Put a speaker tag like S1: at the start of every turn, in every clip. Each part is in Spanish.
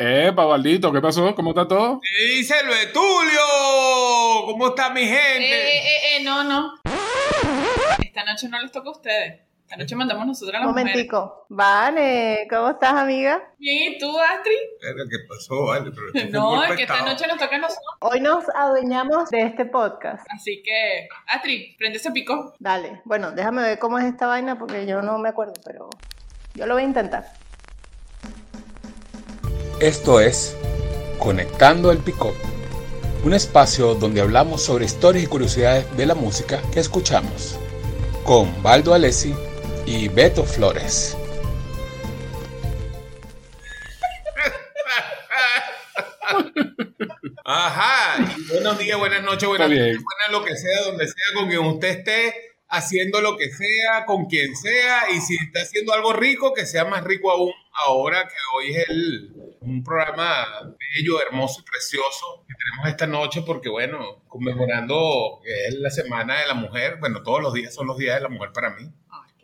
S1: Eh, Pabaldito, ¿qué pasó? ¿Cómo está todo?
S2: ¿Qué dice el Betulio? ¿Cómo está mi gente?
S3: Eh, eh, eh, no, no. Esta noche no les toca a ustedes. Esta noche mandamos nosotros a las
S4: Momentico. Vale, ¿cómo estás, amiga?
S3: Bien, ¿y tú, Astrid?
S2: Verga, ¿Qué pasó? Vale, pero fue
S3: No,
S2: muy
S3: es que esta noche nos toca a nosotros.
S4: Hoy nos adueñamos de este podcast.
S3: Así que, Astrid, prende ese pico.
S4: Dale, bueno, déjame ver cómo es esta vaina porque yo no me acuerdo, pero yo lo voy a intentar.
S5: Esto es Conectando el Pick-up, un espacio donde hablamos sobre historias y curiosidades de la música que escuchamos, con Baldo Alessi y Beto Flores.
S2: Ajá. Y buenos días, buenas noches, buenas tardes, buenas lo que sea, donde sea, con quien usted esté, haciendo lo que sea, con quien sea, y si está haciendo algo rico, que sea más rico aún ahora que hoy es el, un programa bello, hermoso y precioso que tenemos esta noche, porque bueno, conmemorando que es la Semana de la Mujer, bueno, todos los días son los días de la mujer para mí.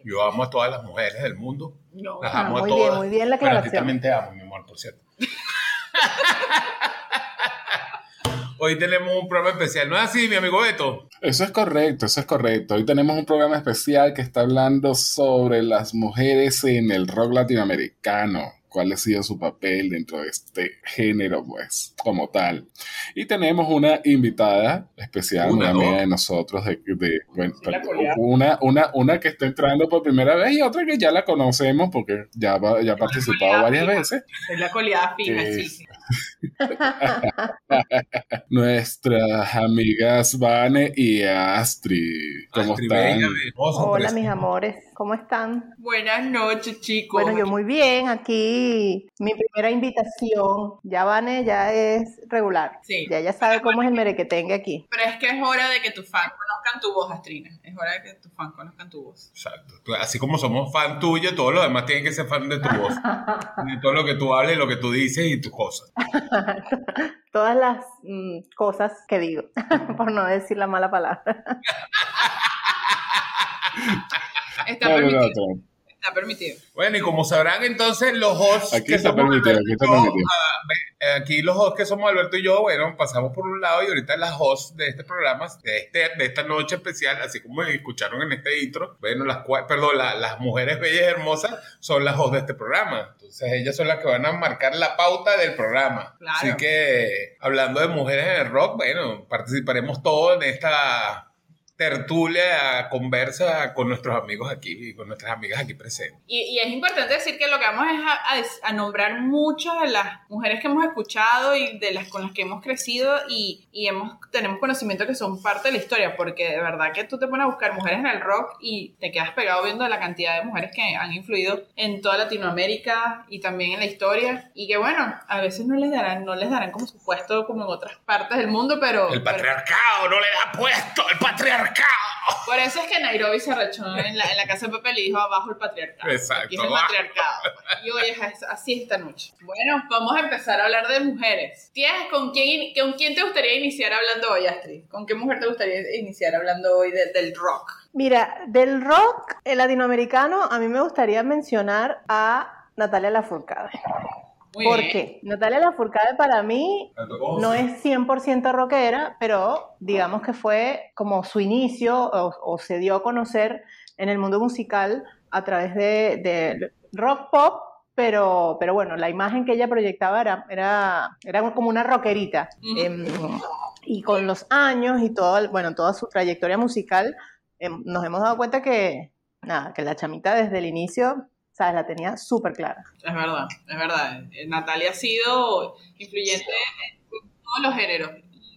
S2: Yo amo a todas las mujeres del mundo.
S3: No.
S2: Las amo a
S4: muy bien,
S2: todas.
S4: muy bien la
S2: Bueno, a ti
S4: aclaración.
S2: también te amo, mi amor, por cierto. Hoy tenemos un programa especial, ¿no es así, mi amigo Beto?
S1: Eso es correcto, eso es correcto. Hoy tenemos un programa especial que está hablando sobre las mujeres en el rock latinoamericano. ¿Cuál ha sido su papel dentro de este género, pues, como tal? Y tenemos una invitada especial,
S2: Una,
S1: amiga de nosotros, de, de- bueno, una, una, una que está entrando por primera vez y otra que ya la conocemos porque ya, va- ya ha participado varias veces.
S3: Es la coleada
S1: Que-
S3: sí, sí.
S1: Nuestras amigas Vane y Astrid. ¿Cómo
S2: Astrid
S1: están?
S4: Hola, mis amores, ¿cómo están?
S3: Buenas noches, chicos.
S4: Bueno, yo muy bien, aquí mi primera invitación, ya Vane ya es regular,
S3: Sí.
S4: ya ella sabe cómo es el merequetengue aquí.
S3: Pero es que es hora de que tus fans conozcan tu voz, Astrina. Es hora de que tus fans conozcan tu voz.
S2: Exacto. Así como somos fan tuyo, todos los demás tienen que ser fan de tu voz. de todo lo que tú hables, lo que tú dices y tus cosas.
S4: Todas las mm, cosas que digo, por no decir la mala palabra.
S3: Está
S1: No, no, no.
S3: Está permitido.
S2: Bueno, y como sabrán entonces los hosts
S1: Aquí
S2: que
S1: está
S2: somos
S1: permitido, aquí está
S2: yo,
S1: permitido.
S2: ah, eh, aquí los hosts que somos Alberto y yo, bueno, pasamos por un lado y ahorita las hosts de este programa, de, este, de esta noche especial, así como escucharon en este intro, bueno, las perdón, la- las mujeres bellas y hermosas son las hosts de este programa. Entonces ellas son las que van a marcar la pauta del programa.
S3: Claro.
S2: Así que hablando de mujeres en el rock, bueno, participaremos todos en esta tertulia, conversa con nuestros amigos aquí y con nuestras amigas aquí presentes.
S3: Y, y es importante decir que lo que vamos es a, a a nombrar muchas de las mujeres que hemos escuchado y de las con las que hemos crecido y, y hemos, tenemos conocimiento que son parte de la historia, porque de verdad que tú te pones a buscar mujeres en el rock y te quedas pegado viendo la cantidad de mujeres que han influido en toda Latinoamérica y también en la historia y que bueno, a veces no les darán, no les darán como su puesto como en otras partes del mundo, pero...
S2: El
S3: pero-
S2: patriarcado no le da puesto, el patriarcado.
S3: Por eso es que Nairobi se arrechó en la, en la casa de Pepe y le dijo abajo el patriarcado.
S2: Exacto.
S3: Aquí es el matriarcado. Y hoy es así esta noche. Bueno, vamos a empezar a hablar de mujeres. ¿Tienes con quién, con quién te gustaría iniciar hablando hoy, Astrid? ¿Con qué mujer te gustaría iniciar hablando hoy de- del rock?
S4: Mira, del rock eh, latinoamericano, a mí me gustaría mencionar a Natalia Lafourcade.
S3: Muy
S4: ¿Por
S3: bien.
S4: qué? Natalia Lafourcade para mí no es 100% rockera, pero digamos que fue como su inicio o, o se dio a conocer en el mundo musical a través de, de rock pop, pero, pero bueno, la imagen que ella proyectaba era, era, era como una rockerita. Em, y con los años y todo, bueno, toda su trayectoria musical, em, nos hemos dado cuenta que, nada, que la chamita desde el inicio, ¿sabes? La tenía súper clara.
S3: Es verdad, es verdad. Eh, Natalia ha sido influyente en todos los géneros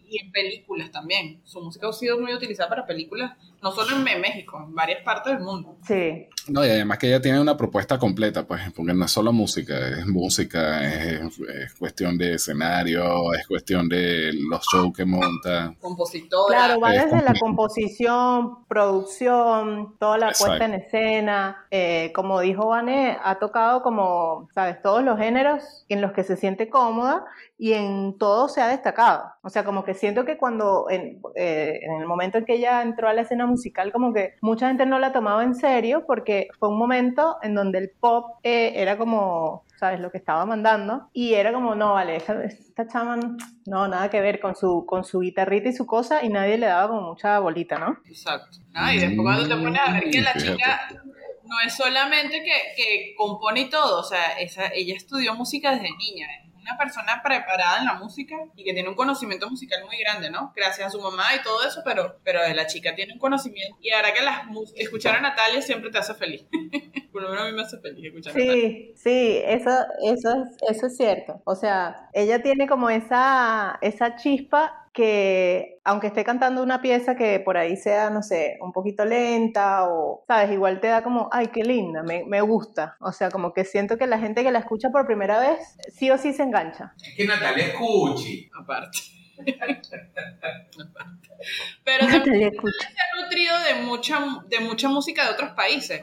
S3: y en películas también. Su música ha sido muy utilizada para películas, no solo en México, en varias partes del mundo.
S4: Sí,
S1: No, y además que ella tiene una propuesta completa, pues, porque no es solo música, es música, es, es cuestión de escenario, es cuestión de los shows que monta.
S3: Compositora.
S4: Claro, va
S1: Es
S4: desde la composición, producción, toda la
S1: Exacto.
S4: puesta en escena. Eh, como dijo Vane, ha tocado como, sabes, todos los géneros en los que se siente cómoda y en todo se ha destacado. O sea, como que siento que cuando, en, eh, en el momento en que ella entró a la escena musical, como que mucha gente no la tomaba en serio porque fue un momento en donde el pop eh, era como ¿sabes? Lo que estaba mandando. Y era como, no, vale, esta, esta chama, no, nada que ver con su, con su guitarrita y su cosa, y nadie le daba como mucha bolita, ¿no?
S3: Exacto. Ah, y después cuando te pones a ver que la chica no es solamente que, que compone y todo, o sea, esa, ella estudió música desde niña, es una persona preparada en la música y que tiene un conocimiento musical muy grande, ¿no? Gracias a su mamá y todo eso, pero, pero la chica tiene un conocimiento. Y ahora que las, escuchar a Natalia siempre te hace feliz. Por lo menos a mí me hace feliz escuchar a Natalia.
S4: Sí, sí, eso, eso, es, eso es cierto. O sea, ella tiene como esa, esa chispa que, aunque esté cantando una pieza que por ahí sea, no sé, un poquito lenta o, sabes, igual te da como, ay, qué linda, me, me gusta. O sea, como que siento que la gente que la escucha por primera vez, sí o sí se engancha.
S2: Es que Natalia es cuchi.
S3: Aparte. Pero también
S4: Natalia escucha.
S3: se ha nutrido de mucha, de mucha música de otros países.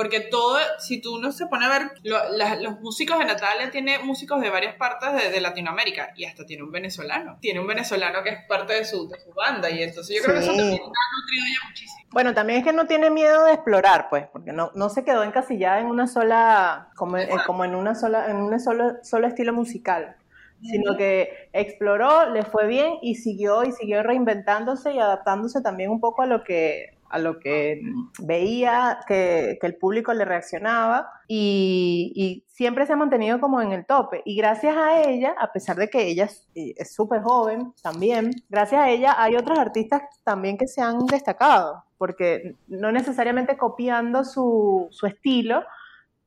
S3: Porque todo, si tú no se pone a ver, lo- la- los músicos de Natalia tiene músicos de varias partes de, de Latinoamérica y hasta tiene un venezolano. Tiene un venezolano que es parte de su, de su banda y entonces yo creo que eso también ha nutrido ya muchísimo.
S4: Bueno, también es que no tiene miedo de explorar, pues, porque no, no se quedó encasillada en una sola, como, eh, como en una sola, en un solo, solo estilo musical, sino que exploró, le fue bien y siguió y siguió reinventándose y adaptándose también un poco a lo que a lo que veía que, el público le reaccionaba y, siempre se ha mantenido como en el tope. Y gracias a ella, a pesar de que ella es súper joven también, gracias a ella hay otros artistas también que se han destacado, porque no necesariamente copiando su estilo,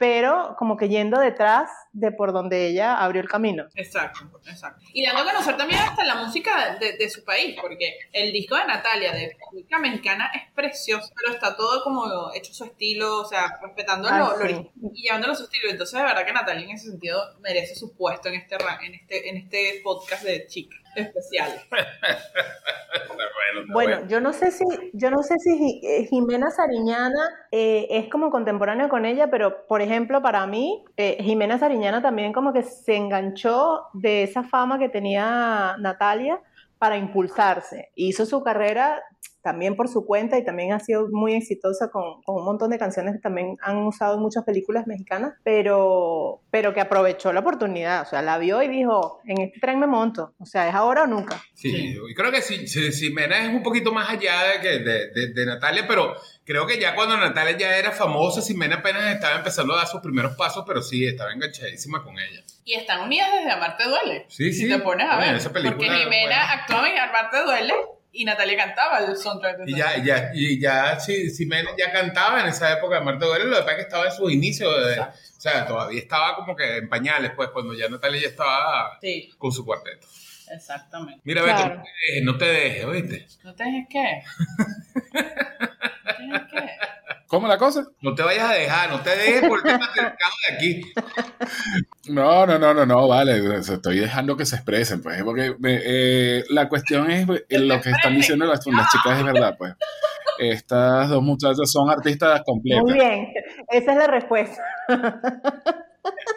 S4: pero como que yendo detrás de por donde ella abrió el camino.
S3: Exacto, exacto. Y dando a conocer también hasta la música de, de su país, porque el disco de Natalia, de música mexicana, es precioso, pero está todo como hecho su estilo, o sea, respetando
S4: Ah,
S3: lo,
S4: sí.
S3: y llevándolo a su estilo. Entonces, de verdad que Natalia en ese sentido merece su puesto en este, en este, en este podcast de chicas especiales.
S2: Bueno,
S4: yo no sé si, yo no sé si eh, Jimena Sariñana eh, es como contemporáneo con ella, pero por ejemplo, para mí, eh, Jimena Sariñana también como que se enganchó de esa fama que tenía Natalia para impulsarse. Hizo su carrera también por su cuenta y también ha sido muy exitosa con, con un montón de canciones que también han usado en muchas películas mexicanas, pero, pero que aprovechó la oportunidad, o sea, la vio y dijo, en este tren me monto, o sea, es ahora o nunca.
S2: Sí, y creo que sí, sí, Ximena es un poquito más allá de, que de, de- de Natalia, pero creo que ya cuando Natalia ya era famosa, Ximena apenas estaba empezando a dar sus primeros pasos, pero sí, estaba enganchadísima con ella.
S3: Y están unidas desde Amarte Duele.
S2: Sí,
S3: si
S2: sí.
S3: te pones a
S2: Bueno,
S3: ver.
S2: esa película
S3: porque Jimena
S2: buena.
S3: actuaba en Amarte Duele y Natalia cantaba el soundtrack de
S2: Y ya, ya, y ya sí, Ximena ya cantaba en esa época de Marta Duele, lo que pasa es que estaba en sus inicios, de- o sea, todavía estaba como que en pañales, pues, cuando ya Natalia ya estaba
S3: Sí,
S2: con su cuarteto.
S3: exactamente.
S2: Mira, Beto,
S4: Claro.
S2: no te dejes, no te dejes, ¿oíste?
S3: ¿No te dejes qué? ¿No te dejes qué?
S1: ¿Cómo la cosa?
S2: No te vayas a dejar, no te dejes por el de aquí.
S1: No, no, no, no, no, vale, estoy dejando que se expresen, pues, porque eh, la cuestión es eh, lo que están diciendo las, las chicas es verdad, pues. Estas dos muchachas son artistas completas.
S4: Muy bien, esa es la respuesta.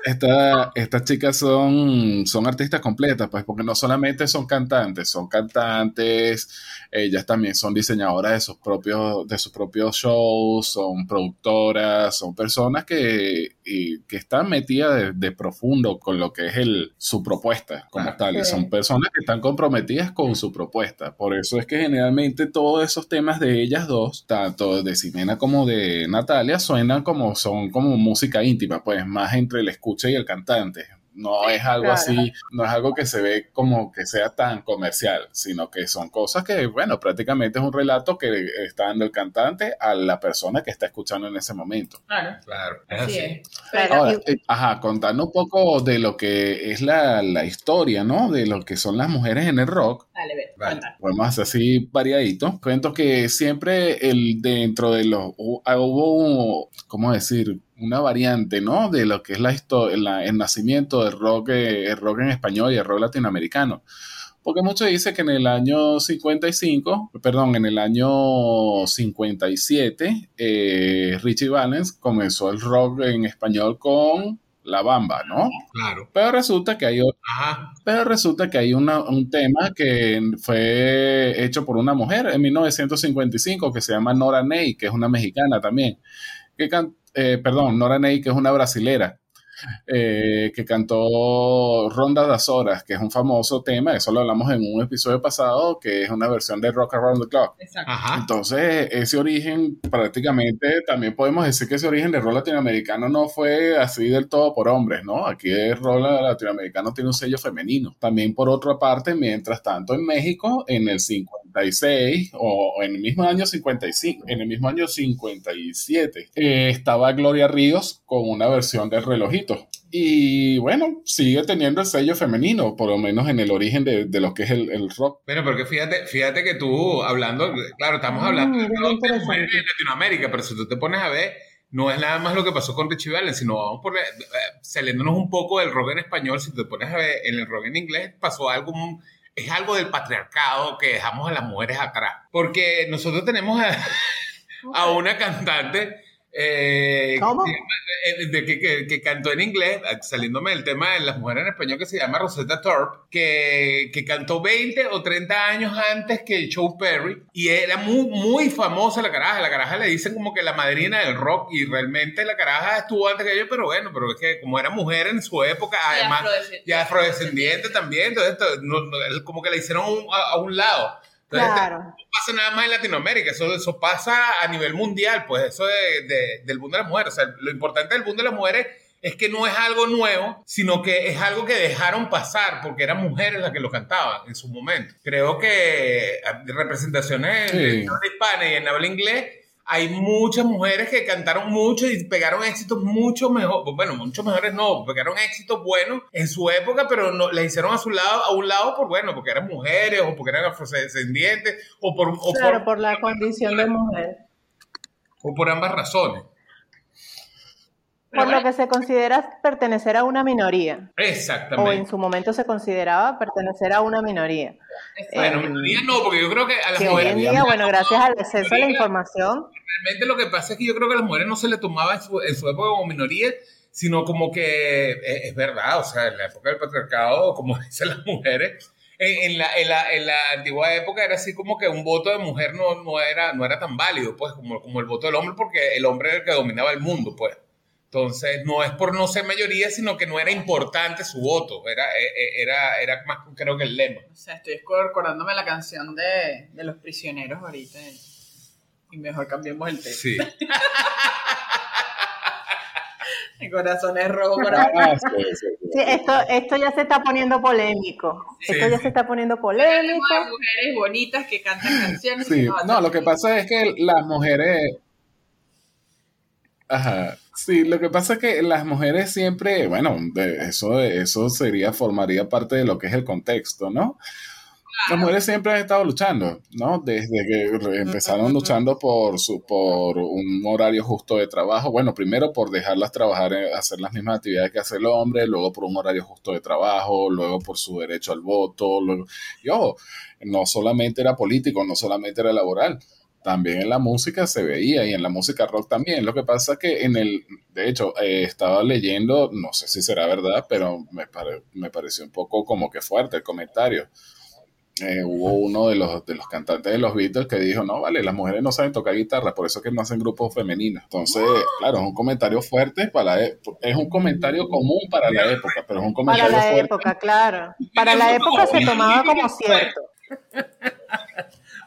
S1: Esta- estas chicas son, son artistas completas, pues, porque no solamente son cantantes, son cantantes, ellas también son diseñadoras de sus propios, de sus propios shows, son productoras, son personas que, y- que están metidas de, de profundo con lo que es el, su propuesta como
S2: Ah,
S1: tal, y
S4: sí.
S1: son personas que están comprometidas con su propuesta. Por eso es que generalmente todos esos temas de ellas dos, tanto de Ximena como de Natalia, suenan como son como música íntima, pues más entre el escucha y el cantante. No es algo
S4: Claro.
S1: así, no es algo que se ve como que sea tan comercial, sino que son cosas que, bueno, prácticamente es un relato que está dando el cantante a la persona que está escuchando en ese momento.
S3: Claro,
S2: Claro, es
S3: así.
S4: Claro,
S1: Ahora, eh, ajá, contando un poco de lo que es la, la historia, ¿no? De lo que son las mujeres en el rock.
S3: Dale, ve,
S2: Vale.
S1: Podemos hacer así variadito. Cuento que siempre el dentro de los ah, hubo, ¿cómo decir? Una variante, ¿no? De lo que es la historia, el nacimiento del rock, eh, el rock en español y el rock latinoamericano. Porque muchos dicen que en el año 55, perdón, en el año 57, eh, Richie Valens comenzó el rock en español con La Bamba, ¿no?
S2: Claro.
S1: Pero resulta que hay otro pero resulta que hay una- un tema que fue hecho por una mujer en 1955 que se llama Nora Ney, que es una mexicana también. Que can- eh, perdón, Nora Ney, que es una brasilera. Eh, que cantó Ronda das Horas, que es un famoso tema, eso lo hablamos en un episodio pasado, que es una versión de Rock Around the Clock.
S3: Exacto.
S2: Ajá.
S1: Entonces, ese origen, prácticamente, también podemos decir que ese origen de rock latinoamericano no fue así del todo por hombres, ¿no? Aquí el rock latinoamericano tiene un sello femenino. También, por otra parte, mientras tanto, en México, en el 56 o en el mismo año 55, en el mismo año 57, eh, estaba Gloria Ríos con una versión del relojito. Y bueno, sigue teniendo el sello femenino, por lo menos en el origen de, de lo que es el, el rock.
S2: Bueno, porque fíjate, fíjate que tú hablando, claro, estamos
S4: Ah,
S2: hablando de mujeres en Latinoamérica, pero si tú te pones a ver, no es nada más lo que pasó con Richie Valens, sino vamos por, eh, saliéndonos un poco del rock en español, si te pones a ver en el rock en inglés, pasó algo, muy- es algo del patriarcado que dejamos a las mujeres atrás. Porque nosotros tenemos a, a una cantante eh,
S4: ¿Cómo?
S2: que, eh, de que, que- que cantó en inglés, saliéndome del tema de las mujeres en español, que se llama Rosetta Thorpe, que, que cantó 20 o 30 años antes que Joe Perry, y era muy, muy famosa la caraja. La caraja le dicen como que la madrina del rock, y realmente la caraja estuvo antes que ellos, pero bueno, pero es que como era mujer en su época,
S3: Y
S2: además,
S3: afrodescendiente.
S2: y afrodescendiente también, entonces no- no, como que la hicieron a un- a, a un lado. Entonces,
S4: Claro.
S2: no pasa nada más en Latinoamérica, eso, eso pasa a nivel mundial, pues eso de- de- del boom de las mujeres. O sea, lo importante del boom de las mujeres es que no es algo nuevo, sino que es algo que dejaron pasar porque eran mujeres las que lo cantaban en su momento. Creo que ah, representaciones
S1: Sí.
S2: en habla hispana y en habla inglés, hay muchas mujeres que cantaron mucho y pegaron éxitos mucho mejor, bueno, mucho mejores no, pegaron éxitos buenos en su época, pero no, las hicieron a su lado, a un lado por bueno, porque eran mujeres o porque eran afrodescendientes o por, o
S4: Claro,
S2: por,
S4: por la condición de mujer.
S2: o por ambas razones.
S4: Por lo que se considera pertenecer a una minoría. O en
S2: Exactamente.
S4: su momento se consideraba pertenecer a una minoría.
S2: Bueno,
S4: Eh,
S2: minoría no, porque yo creo que a las
S4: que hoy
S2: mujeres
S4: en día, bueno, gracias al acceso a la información,
S2: realmente lo que pasa es que yo creo que a las mujeres no se les tomaba en su, en su época como minoría, sino como que eh, es verdad, o sea, en la época del patriarcado, como dicen las mujeres, en, en la, en, la, en la antigua época era así como que un voto de mujer no, no, era, no era tan válido, pues, como, como el voto del hombre, porque el hombre era el que dominaba el mundo, pues. Entonces, no es por no ser mayoría, sino que no era importante su voto, era, eh, eh, era, era más creo que el lema.
S3: O sea, estoy acordándome la canción de, de los prisioneros ahorita. Y mejor cambiemos el tema.
S2: Sí.
S3: Mi corazón es rojo por ahí.
S1: Ah, sí, sí, sí.
S4: sí, esto, esto ya se está poniendo polémico.
S2: Sí,
S4: esto ya
S2: sí.
S4: se está poniendo polémico.
S3: a mujeres bonitas que cantan canciones.
S1: Sí,
S3: que
S1: no, lo que pasa es que las mujeres... Ajá. Sí, lo que pasa es que las mujeres siempre, bueno, de- eso, eso sería, formaría parte de lo que es el contexto, ¿no? Las mujeres siempre han estado luchando, ¿no? Desde que empezaron luchando por su, por un horario justo de trabajo. Bueno, primero por dejarlas trabajar, en- hacer las mismas actividades que hace el hombre, luego por un horario justo de trabajo, luego por su derecho al voto. Luego, y ojo, no solamente era político, no solamente era laboral, también en la música se veía y en la música rock también. Lo que pasa es que en el, de hecho, eh, estaba leyendo, no sé si será verdad, pero me, pare- me pareció un poco como que fuerte el comentario. Eh, hubo uno de los, de los cantantes de los Beatles que dijo, no, vale, las mujeres no saben tocar guitarra, por eso es que no hacen grupos femeninos. Entonces, claro, es un comentario fuerte, para la e- es un comentario común para la época, pero es un
S4: Para
S1: comentario
S4: la
S1: fuerte.
S4: época, claro. Para la época se tomaba como cierto.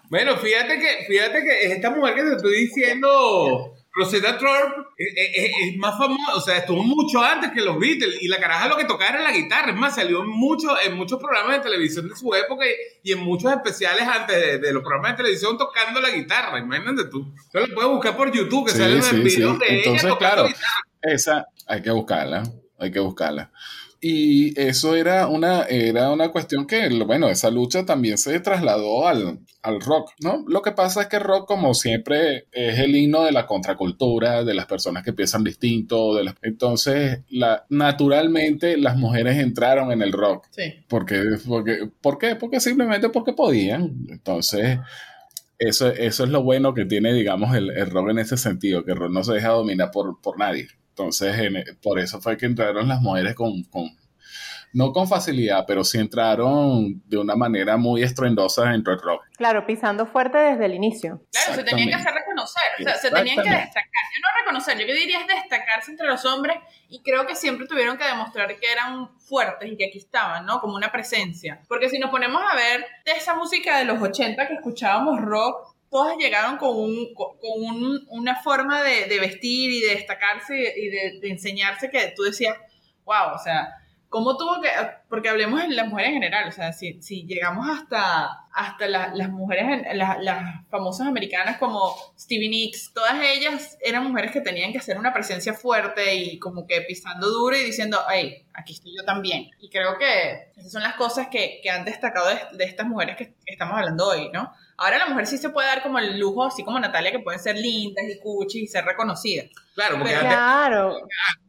S2: Bueno, fíjate que, fíjate que esta mujer que te estoy diciendo, Rosetta Thorpe, es, es- es más famosa, o sea, estuvo mucho antes que los Beatles, y la caraja lo que tocaba era la guitarra, es más, salió en, mucho, en muchos programas de televisión de su época y, y en muchos especiales antes de, de los programas de televisión tocando la guitarra, imagínate tú. Tú la puedes buscar por YouTube, que
S1: Sí,
S2: salen
S1: sí,
S2: de ella
S1: Entonces,
S2: tocando
S1: claro,
S2: guitarra.
S1: esa hay que buscarla, hay que buscarla. Y eso era una, era una cuestión que, bueno, esa lucha también se trasladó al, al rock, ¿no? Lo que pasa es que el rock, como siempre, es el himno de la contracultura, de las personas que piensan distinto, de las- entonces, la, naturalmente, las mujeres entraron en el rock.
S3: Sí.
S1: Porque, porque, ¿Por qué? Porque simplemente porque podían. Entonces, eso, eso es lo bueno que tiene, digamos, el, el rock en ese sentido, que el rock no se deja dominar por, por nadie. Entonces, en- por eso fue que entraron las mujeres con, con, no con facilidad, pero sí entraron de una manera muy estruendosa dentro del rock.
S4: Claro, pisando fuerte desde el inicio.
S3: Claro, se tenían que hacer reconocer, o sea, se tenían que destacar. Yo no reconocer, yo que diría es destacarse entre los hombres y creo que siempre tuvieron que demostrar que eran fuertes y que aquí estaban, ¿no? Como una presencia. Porque si nos ponemos a ver de esa música de los 80 que escuchábamos rock, todas llegaron con, un, con un, una forma de, de, vestir y de destacarse y de, de enseñarse que tú decías, wow, o sea, ¿Cómo tuvo que.? Porque hablemos de las mujeres en general, o sea, si, si llegamos hasta, hasta las mujeres, las, las famosas americanas como Stevie Nicks, todas ellas eran mujeres que tenían que hacer una presencia fuerte y como que pisando duro y diciendo, hey, aquí estoy yo también. Y creo que esas son las cosas que, que han destacado de, de, estas mujeres que estamos hablando hoy, ¿no? Ahora la mujer sí se puede dar como el lujo, así como Natalia, que pueden ser lindas y cuchi y ser reconocidas.
S2: Claro, porque
S4: Pero, claro.
S2: Antes,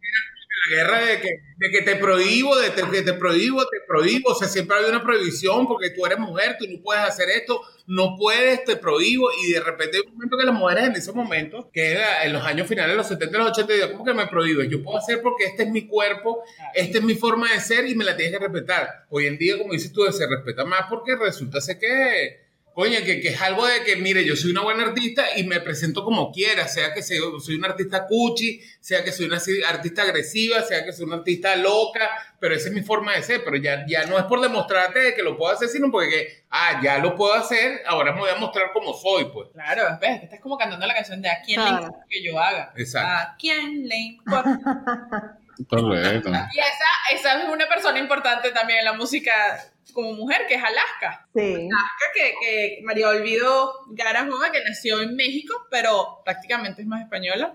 S2: la guerra de que, de que te prohíbo, de te, que te prohíbo, te prohíbo. O sea, siempre había una prohibición porque tú eres mujer, tú no puedes hacer esto, no puedes, te prohíbo. Y de repente hay un momento que las mujeres en ese momento, que era en los años finales de los 70 y los 80, digo, ¿cómo que me prohíbo? Yo puedo hacer porque este es mi cuerpo, esta es mi forma de ser y me la tienes que respetar. Hoy en día, como dices tú, se respeta más porque resulta ser que Coño, que, que, es algo de que, mire, yo soy una buena artista y me presento como quiera, sea que soy, soy una artista cuchi, sea que soy una artista agresiva, sea que soy una artista loca, pero esa es mi forma de ser, pero ya, ya no es por demostrarte que lo puedo hacer, sino porque, que, ah, ya lo puedo hacer, ahora me voy a mostrar como soy, pues.
S3: Claro, ves, que estás como cantando la canción de ¿A quién claro. le importa que yo haga?
S2: Exacto.
S3: ¿A quién le importa?
S1: Correcto.
S3: Y esa, esa es una persona importante también en la música como mujer, que es Alaska.
S4: Sí.
S3: Alaska, que, que María Olvido Garajova, que nació en México, pero prácticamente es más española,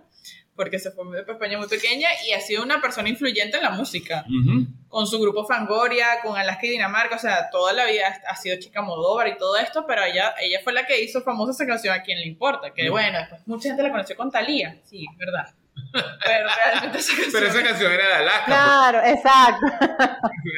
S3: porque se fue de España muy pequeña y ha sido una persona influyente en la música.
S2: Uh -huh.
S3: Con su grupo Fangoria, con Alaska y Dinamarca, o sea, toda la vida ha sido chica Modóvar y todo esto, pero ella, ella fue la que hizo famosa esa canción A quien le importa, que uh -huh. bueno, después mucha gente la conoció con Thalía, sí, es verdad. Pero realmente esa canción,
S2: pero esa canción era de Alaska.
S4: Claro,
S2: pues.
S4: exacto.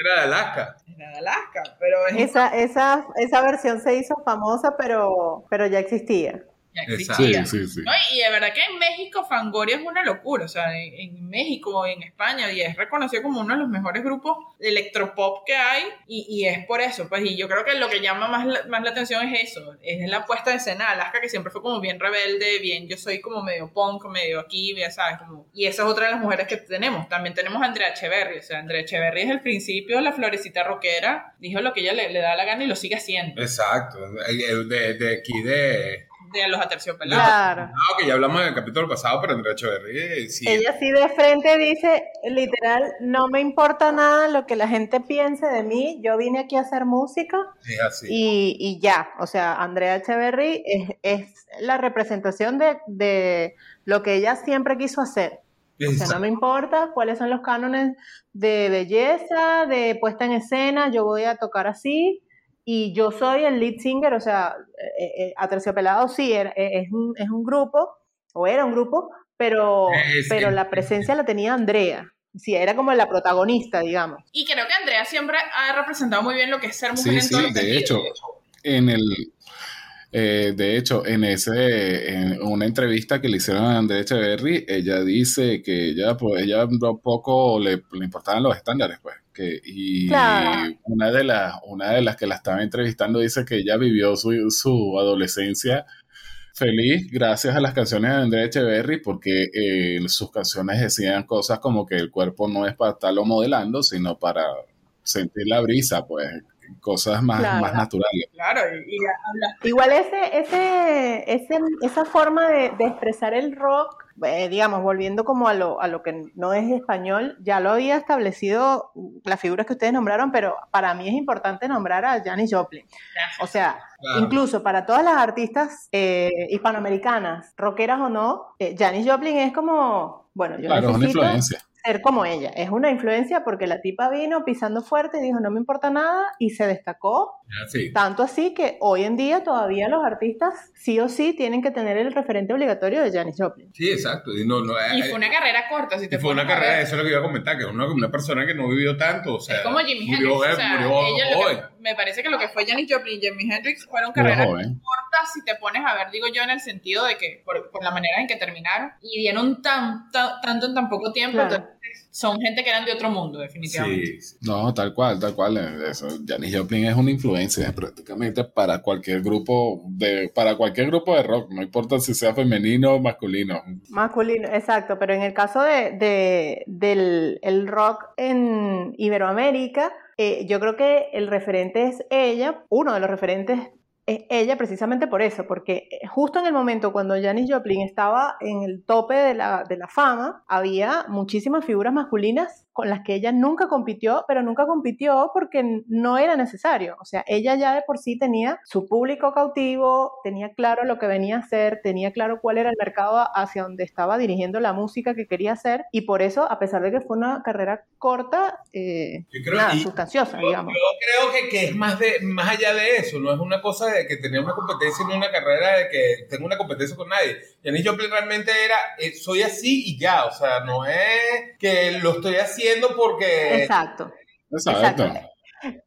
S2: Era de Alaska.
S3: Era de Alaska, pero es
S4: esa, esa, esa versión se hizo famosa, pero, pero ya existía.
S3: Ya existía.
S1: Sí, sí, sí.
S3: ¿No? Y de verdad que en México Fangoria es una locura. O sea, en, en, México, en España, y es reconocido como uno de los mejores grupos de electropop que hay. Y, y, es por eso. Pues, y yo creo que lo que llama más la, más la atención es eso. Es la puesta de escena. Alaska, que siempre fue como bien rebelde, bien. Yo soy como medio punk, medio aquí, ya sabes. Como, y esa es otra de las mujeres que tenemos. También tenemos a Andrea Echeverry. O sea, Andrea Echeverry desde el principio, la florecita rockera, dijo lo que ella le, le da la gana y lo sigue haciendo.
S2: Exacto. De, de aquí de
S3: de los aterciopelados.
S4: Claro.
S2: No, que ya hablamos en el capítulo pasado, pero Andrea Echeverry sí.
S4: Ella sí de frente dice, literal, no me importa nada lo que la gente piense de mí, yo vine aquí a hacer música
S2: es así.
S4: Y, y ya, o sea, Andrea Echeverry es, es la representación de, de, lo que ella siempre quiso hacer. O sea, no me importa cuáles son los cánones de belleza, de puesta en escena, yo voy a tocar así, y yo soy el lead singer, o sea, eh, eh, Aterciopelado sí, er, es, un, es un grupo, o era un grupo, pero, es, pero la presencia la tenía Andrea. Sí, era como la protagonista, digamos.
S3: Y creo que Andrea siempre ha representado muy bien lo que es ser mujer
S1: sí,
S3: en todo
S1: sí, de hecho, en el... Eh, de hecho, en ese, en una entrevista que le hicieron a Andrea Echeverry, ella dice que ella, pues, ella poco le, le importaban los estándares, pues. Que, y
S4: claro.
S1: una, de las, una de las que la estaba entrevistando dice que ella vivió su, su adolescencia feliz gracias a las canciones de Andrea Echeverry porque eh, sus canciones decían cosas como que el cuerpo no es para estarlo modelando, sino para sentir la brisa, pues cosas más,
S4: claro.
S1: más naturales.
S3: Claro, y, y
S4: Igual ese, ese, ese, esa forma de, de expresar el rock eh, digamos, volviendo como a lo, a lo que no es español, ya lo había establecido las figuras que ustedes nombraron, pero para mí es importante nombrar a Janis Joplin. O sea, claro. incluso para todas las artistas eh, hispanoamericanas, rockeras o no, eh, Janis Joplin es como, bueno, yo
S1: claro,
S4: necesito
S1: una influencia.
S4: Ser como ella. Es una influencia porque la tipa vino pisando fuerte y dijo, no me importa nada, y se destacó.
S2: Sí.
S4: Tanto así que hoy en día todavía los artistas sí o sí tienen que tener el referente obligatorio de Janis Joplin.
S2: Sí, exacto. Y, no, no,
S3: y fue una carrera corta, si te
S2: y fue una carrera, eso es lo que iba a comentar, que es una, una persona que no vivió tanto, o sea,
S3: es como Jimi Hendrix,
S2: murió,
S3: o sea,
S2: murió
S3: ella que, me parece que lo que fue Janis Joplin y Jimi Hendrix fueron carreras cortas, si te pones a ver, digo yo, en el sentido de que, por, por la manera en que terminaron, y dieron tan, tan, tanto en tan poco tiempo,
S4: claro.
S3: Son gente que eran de otro mundo, definitivamente.
S1: Sí. No, tal cual, tal cual. Eso. Janis Joplin es una influencia prácticamente para cualquier grupo de, para cualquier grupo de rock, no importa si sea femenino o masculino.
S4: Masculino, exacto, pero en el caso de, del el rock en Iberoamérica, eh, yo creo que el referente es ella, uno de los referentes es ella precisamente por eso, porque eh, justo en el momento cuando Janis Joplin estaba en el tope de la, de la fama, había muchísimas figuras masculinas con las que ella nunca compitió, pero nunca compitió porque no era necesario. O sea, ella ya de por sí tenía su público cautivo, tenía claro lo que venía a hacer, tenía claro cuál era el mercado hacia donde estaba dirigiendo la música que quería hacer y por eso, a pesar de que fue una carrera corta, eh, nada, sustanciosa, digamos.
S2: Yo creo que, que, es más, de, más allá de eso, no es una cosa de que tener una competencia en una carrera de que tengo una competencia con nadie. Janis Joplin realmente era, eh, soy así y ya, o sea, no es que lo estoy haciendo porque...
S4: Exacto. Exacto.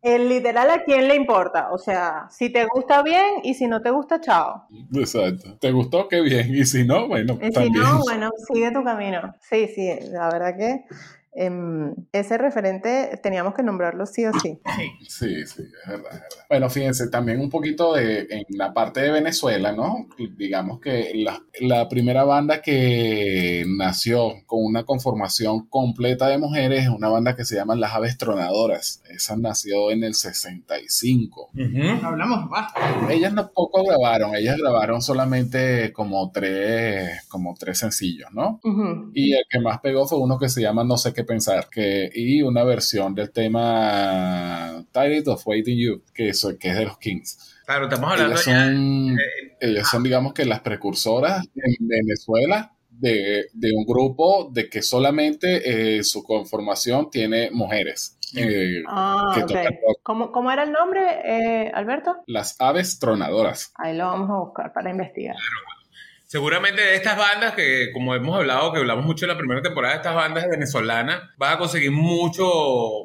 S4: El literal a quién le importa, o sea, si te gusta bien y si no te gusta, chao.
S1: Exacto. ¿Te gustó? Qué bien. Y si no, bueno,
S4: y Si no, bueno, sigue tu camino. Sí, sí, la verdad que Em, ese referente teníamos que nombrarlo sí o sí.
S1: Sí, sí, es verdad, Bueno, fíjense, también un poquito de en la parte de Venezuela, ¿no? Digamos que la, la primera banda que nació con una conformación completa de mujeres es una banda que se llama Las Aves Tronadoras. Esa nació en el 65.
S3: Hablamos más.
S1: Ellas no poco grabaron, ellas grabaron solamente como tres, como tres sencillos, ¿no? Y el que más pegó fue uno que se llama No sé qué pensar. Que, y una versión del tema Tired of Waiting You, que, eso, que es de los Kings.
S2: Claro, estamos hablando
S1: ellas son, ellas son, digamos que las precursoras en Venezuela de, de un grupo de que solamente eh, su conformación tiene mujeres. Eh,
S4: ah, ¿Cómo, ¿Cómo, era el nombre, eh, Alberto?
S1: Las aves tronadoras.
S4: Ahí lo vamos a buscar para investigar.
S2: Seguramente de estas bandas que, como hemos hablado, que hablamos mucho en la primera temporada estas bandas venezolanas, vas a conseguir mucho,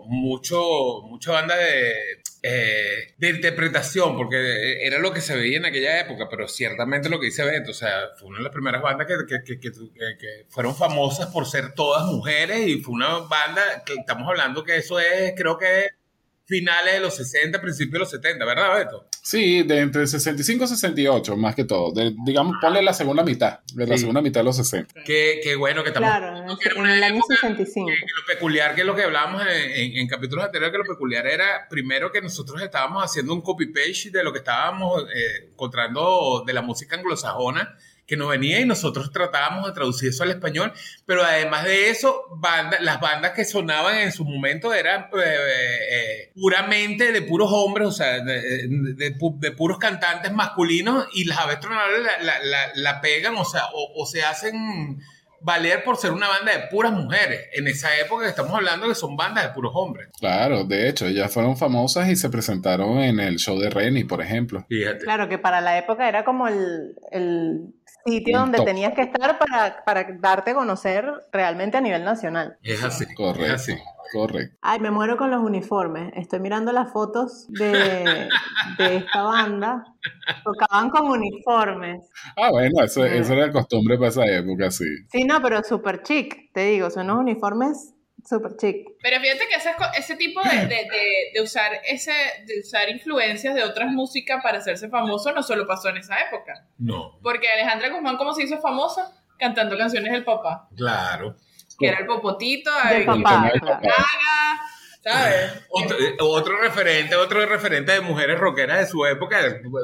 S2: mucho, mucha banda de, eh, de interpretación, porque era lo que se veía en aquella época, pero ciertamente lo que dice Beto, o sea, fue una de las primeras bandas que, que, que, fueron famosas por ser todas mujeres y fue una banda que estamos hablando que eso es, creo que finales de los 60, principios de los 70, ¿verdad, Beto?
S1: Sí, de entre 65 y 68, más que todo. digamos, ponle la segunda mitad, de la segunda mitad de los 60.
S2: Qué, qué bueno que estamos...
S4: Claro, en el año 65.
S2: lo peculiar que es lo que hablábamos en, en, capítulos anteriores, que lo peculiar era, primero, que nosotros estábamos haciendo un copy-page de lo que estábamos eh, encontrando de la música anglosajona, que nos venía y nosotros tratábamos de traducir eso al español, pero además de eso, las bandas que sonaban en su momento eran eh, eh, puramente de puros hombres, o sea, de, puros cantantes masculinos y las aves la, la, pegan, o sea, o, se hacen valer por ser una banda de puras mujeres. En esa época estamos hablando que son bandas de puros hombres.
S1: Claro, de hecho, ellas fueron famosas y se presentaron en el show de Renny, por ejemplo.
S4: Fíjate. Claro, que para la época era como el sitio donde tenías que estar para, para, darte a conocer realmente a nivel nacional.
S2: Es así,
S1: correcto. así. Correcto.
S4: Ay, me muero con los uniformes. Estoy mirando las fotos de, de esta banda. Tocaban con uniformes.
S1: Ah, bueno, eso, eso era costumbre para esa época, sí.
S4: Sí, no, pero súper chic, te digo, son unos uniformes Súper chic.
S3: Pero fíjate que ese, ese tipo de, de, de, usar ese, de usar influencias de otras músicas para hacerse famoso no solo pasó en esa época.
S2: No.
S3: Porque Alejandra Guzmán, ¿cómo se hizo famosa? Cantando canciones del papá.
S2: Claro.
S3: Que era el popotito,
S4: el papá,
S3: ¿sabes?
S2: Otro, eh, otro, referente, otro referente de mujeres rockeras de su época,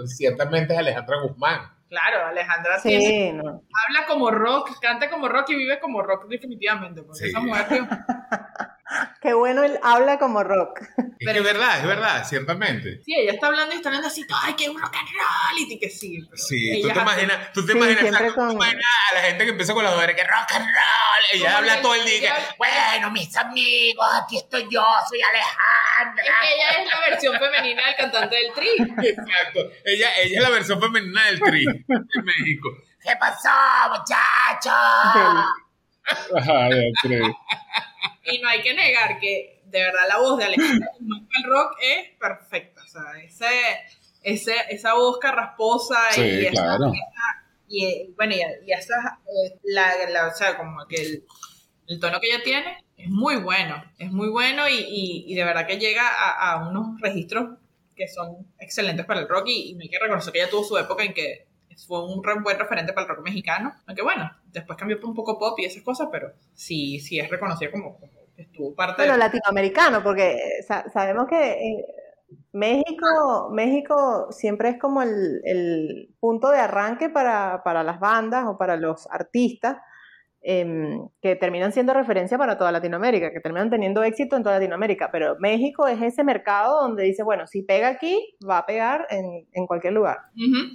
S2: ciertamente es Alejandra Guzmán.
S3: Claro, Alejandra sí, habla como rock, canta como rock y vive como rock definitivamente, porque esa mujer
S4: Qué bueno él habla como rock.
S2: Pero es verdad, es verdad, ciertamente.
S3: Sí, ella está hablando y está hablando así, ay, que un rock and roll, y que sí.
S2: Sí, tú te imaginas, tú te imaginas, a la gente que empieza con las mujeres que rock and roll, ella habla todo el día, bueno, mis amigos, aquí estoy yo, soy Alejandra.
S3: Es que ella es la versión femenina del cantante del Tri.
S2: Exacto, ella, ella es la versión femenina del Tri en México. ¿Qué pasó, muchachos?
S3: Y no hay que negar que de verdad la voz de Alejandra el rock es perfecta. O sea, ese, ese, esa voz carrasposa y, esa, y bueno, y, esa, eh, la, la, o sea, como que el, el, tono que ella tiene es muy bueno, es muy bueno y, y, de verdad que llega a, a, unos registros que son excelentes para el rock y, y hay que reconocer que ella tuvo su época en que fue un buen referente para el rock mexicano, aunque bueno, después cambió un poco pop y esas cosas, pero sí, sí es reconocido como, estuvo parte
S4: Pero latinoamericano, porque sabemos que eh, México, México siempre es como el, el punto de arranque para, para, las bandas o para los artistas, Em, que terminan siendo referencia para toda Latinoamérica, que terminan teniendo éxito en toda Latinoamérica, pero México es ese mercado donde dice, bueno, si pega aquí, va a pegar en, en cualquier lugar.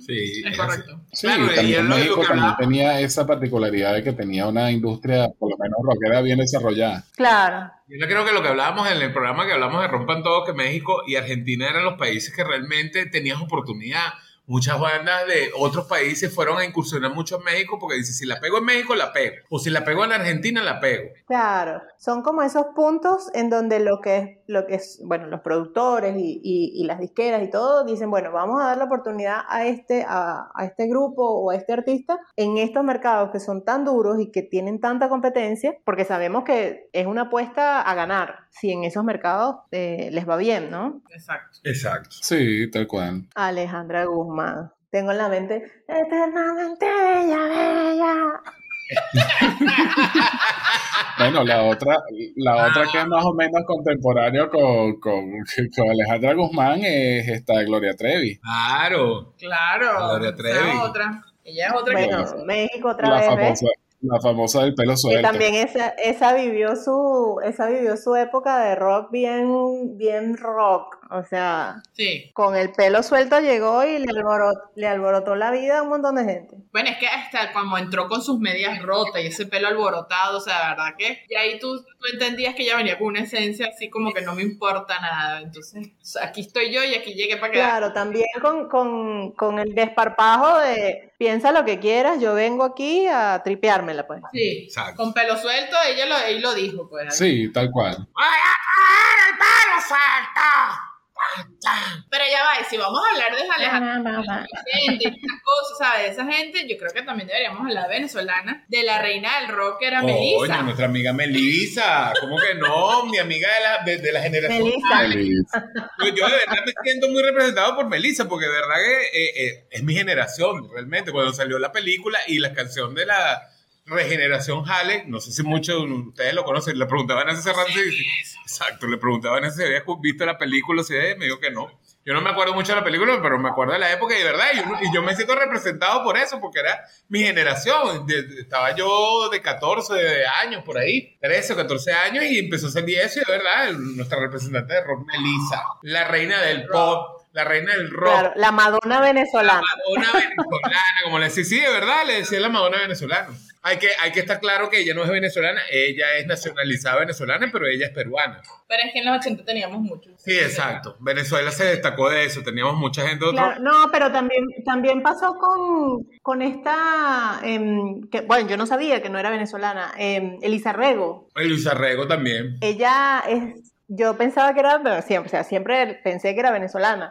S3: Sí, es correcto.
S1: Sí, también México también tenía esa particularidad de que tenía una industria, por lo menos rockera, bien desarrollada.
S4: Claro.
S2: Yo creo que lo que hablábamos en el programa que hablamos de Rompan Todo, que México y Argentina eran los países que realmente tenían oportunidad muchas bandas de otros países fueron a incursionar mucho en México porque dice, si la pego en México, la pego. O si la pego en Argentina, la pego.
S4: Claro, son como esos puntos en donde lo que es, lo que es bueno, los productores y, y, las disqueras y todo dicen, bueno, vamos a dar la oportunidad a este, a, a, este grupo o a este artista en estos mercados que son tan duros y que tienen tanta competencia, porque sabemos que es una apuesta a ganar si en esos mercados eh, les va bien, ¿no?
S3: Exacto.
S2: Exacto.
S1: Sí, tal cual.
S4: Alejandra Guzmán tengo en la mente, eternamente bella, bella.
S1: bueno, la otra, la otra que es más o menos contemporáneo con, con, con, Alejandra Guzmán es esta Gloria Trevi.
S2: Claro.
S3: Claro.
S2: Gloria Trevi.
S3: Ella es otra. Ella es otra
S4: bueno, México otra vez.
S1: La famosa del pelo suelto.
S4: Y también esa, esa, vivió su, esa vivió su época de rock bien, bien rock. O sea,
S3: sí.
S4: con el pelo suelto llegó y le alborotó, le alborotó la vida a un montón de gente.
S3: Bueno, es que hasta cuando entró con sus medias rotas y ese pelo alborotado, o sea, la verdad que y ahí tú, tú entendías que ella venía con una esencia así como que no me importa nada. Entonces, aquí estoy yo y aquí llegué para quedar.
S4: Claro, también con, con, con el desparpajo de piensa lo que quieras, yo vengo aquí a tripeármela, pues.
S3: Sí, Exacto. con pelo suelto, ella lo, ella lo dijo, pues.
S1: Sí, tal cual.
S3: ¡Ay, ay, el pelo suelto! Pero ya va, y si vamos a hablar de estas cosas, ¿sabes? Esa gente, yo creo que también deberíamos hablar venezolana, de la reina del rock que era Melissa.
S2: Oye, nuestra amiga Melissa, ¿cómo que no? Mi amiga de la, de, la generación. Melissa. Yo, de verdad me siento muy representado por Melissa, porque de verdad que eh, eh, es mi generación, realmente. Cuando salió la película y la canción de la Regeneración Hale, no sé si muchos de ustedes lo conocen, le preguntaban a ese rato, exacto, le preguntaban a ese si había visto la película, si me dijo que no. Yo no me acuerdo mucho de la película, pero me acuerdo de la época y de verdad, y yo, me siento representado por eso, porque era mi generación. estaba yo de 14 años por ahí, 13 o 14 años, y empezó a ser 10 y de verdad, nuestra representante de rock, Melissa, la reina del pop, la reina del rock. Claro,
S4: la Madonna venezolana.
S2: La Madonna venezolana, como le decía, sí, de verdad, le decía la Madonna venezolana. Hay que, hay que estar claro que ella no es venezolana, ella es nacionalizada venezolana, pero ella es peruana.
S3: Pero es que en los 80 teníamos mucho.
S2: Sí, exacto. Venezuela se destacó de eso, teníamos mucha gente.
S4: Otro... no, pero también, también pasó con, con esta, em, que, bueno, yo no sabía que no era venezolana, eh, Elisa Rego.
S2: Elisa Rego también.
S4: Ella es, yo pensaba que era, siempre, o sea, siempre pensé que era venezolana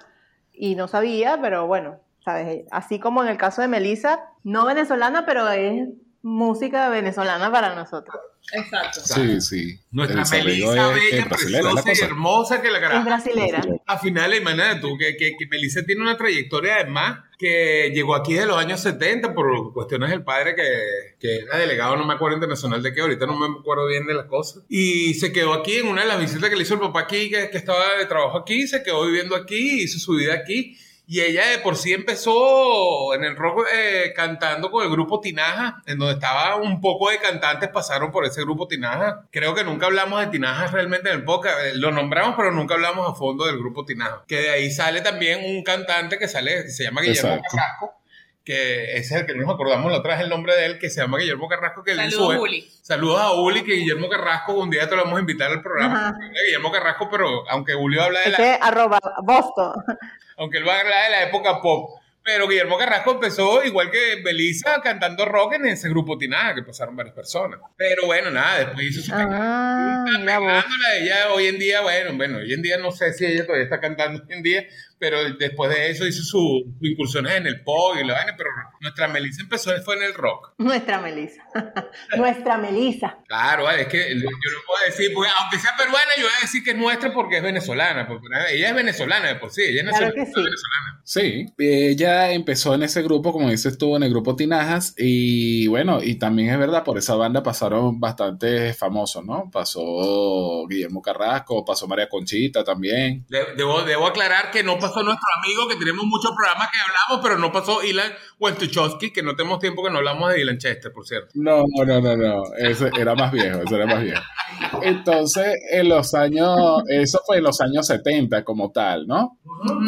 S4: y no sabía, pero bueno, ¿sabes? Así como en el caso de Melissa, no venezolana, pero es música venezolana para nosotros.
S3: Exacto.
S1: Sí, sí.
S2: Nuestra Melissa bella, preciosa y hermosa que la cara.
S4: Es brasilera.
S2: A final, imagínate tú, que, que, que Melissa tiene una trayectoria además que llegó aquí de los años 70 por cuestiones del padre que, que, era delegado, no me acuerdo internacional de qué, ahorita no me acuerdo bien de las cosas. Y se quedó aquí en una de las visitas que le hizo el papá aquí, que, que estaba de trabajo aquí, se quedó viviendo aquí, hizo su vida aquí y ella de por sí empezó en el rock eh, cantando con el grupo Tinaja, en donde estaba un poco de cantantes pasaron por ese grupo Tinaja. Creo que nunca hablamos de Tinaja realmente en el podcast. Eh, lo nombramos, pero nunca hablamos a fondo del grupo Tinaja. Que de ahí sale también un cantante que sale, que se llama Guillermo Carrasco que ese es el que nos acordamos la otra vez el nombre de él, que se llama Guillermo Carrasco. Que
S3: Saludos a Uli.
S2: Saludos a Uli, que Guillermo Carrasco, un día te lo vamos a invitar al programa. Guillermo Carrasco, pero aunque Uli habla de la...
S4: arroba Boston
S2: aunque él va a hablar de la época pop. Pero Guillermo Carrasco empezó, igual que Belisa, cantando rock en ese grupo Tinaja, que pasaron varias personas. Pero bueno, nada, después hizo su
S4: ah,
S2: ella hoy en día, bueno, bueno, hoy en día no sé si ella todavía está cantando hoy en día, pero después de eso hizo sus su incursiones en el pop y lo vaina, pero nuestra Melissa empezó fue en el rock.
S4: Nuestra Melissa. nuestra Melissa.
S2: Claro, es que yo no puedo decir, porque aunque sea peruana, yo voy a decir que es nuestra porque es venezolana, porque ella es venezolana de por sí, ella es
S4: Claro que sí.
S2: venezolana.
S1: Sí, ella empezó en ese grupo, como dices tú, en el grupo Tinajas, y bueno, y también es verdad, por esa banda pasaron bastante famosos, ¿no? Pasó Guillermo Carrasco, pasó María Conchita también.
S2: De- Debo, debo aclarar que no pasó nuestro amigo, que tenemos muchos programas que hablamos, pero no pasó Ilan Wentuchowski, que no tenemos tiempo que no hablamos de Ilan Chester, por cierto.
S1: No, no, no, no, ese era más viejo, era más viejo. Entonces, en los años, eso fue en los años 70 como tal, ¿no?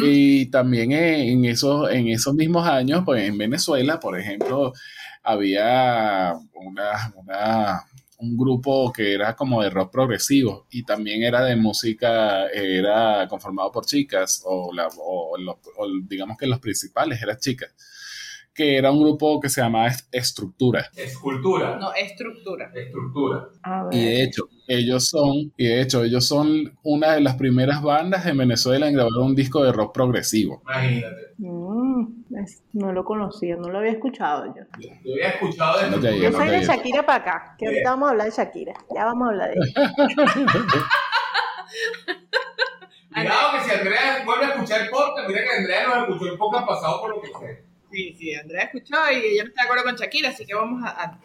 S1: Y también en, en esos, en esos mismos años, pues en Venezuela, por ejemplo, había una, una- un grupo que era como de rock progresivo y también era de música, era conformado por chicas, o, la, o, los- o digamos que los principales eran chicas, que era un grupo que se llamaba Est- Estructura.
S2: Escultura.
S3: No, estructura.
S2: Estructura.
S1: Y de hecho, ellos son, y de hecho, ellos son una de las primeras bandas en Venezuela en grabar un disco de rock progresivo.
S2: Imagínate.
S4: Mm, es- no lo conocía, no lo había escuchado yo.
S2: Yo había escuchado de
S1: No
S4: Yo
S1: no
S4: soy de. Shakira para acá, que ahorita vamos a hablar de Shakira. Ya vamos a hablar de ella.
S2: Cuidado que si Andrea vuelve a escuchar el podcast, mira que Andrea nos escuchó el podcast pasado por lo que sé.
S3: Sí, sí, Andrea escuchó y ella no está de acuerdo con Shakira, así que vamos a. a-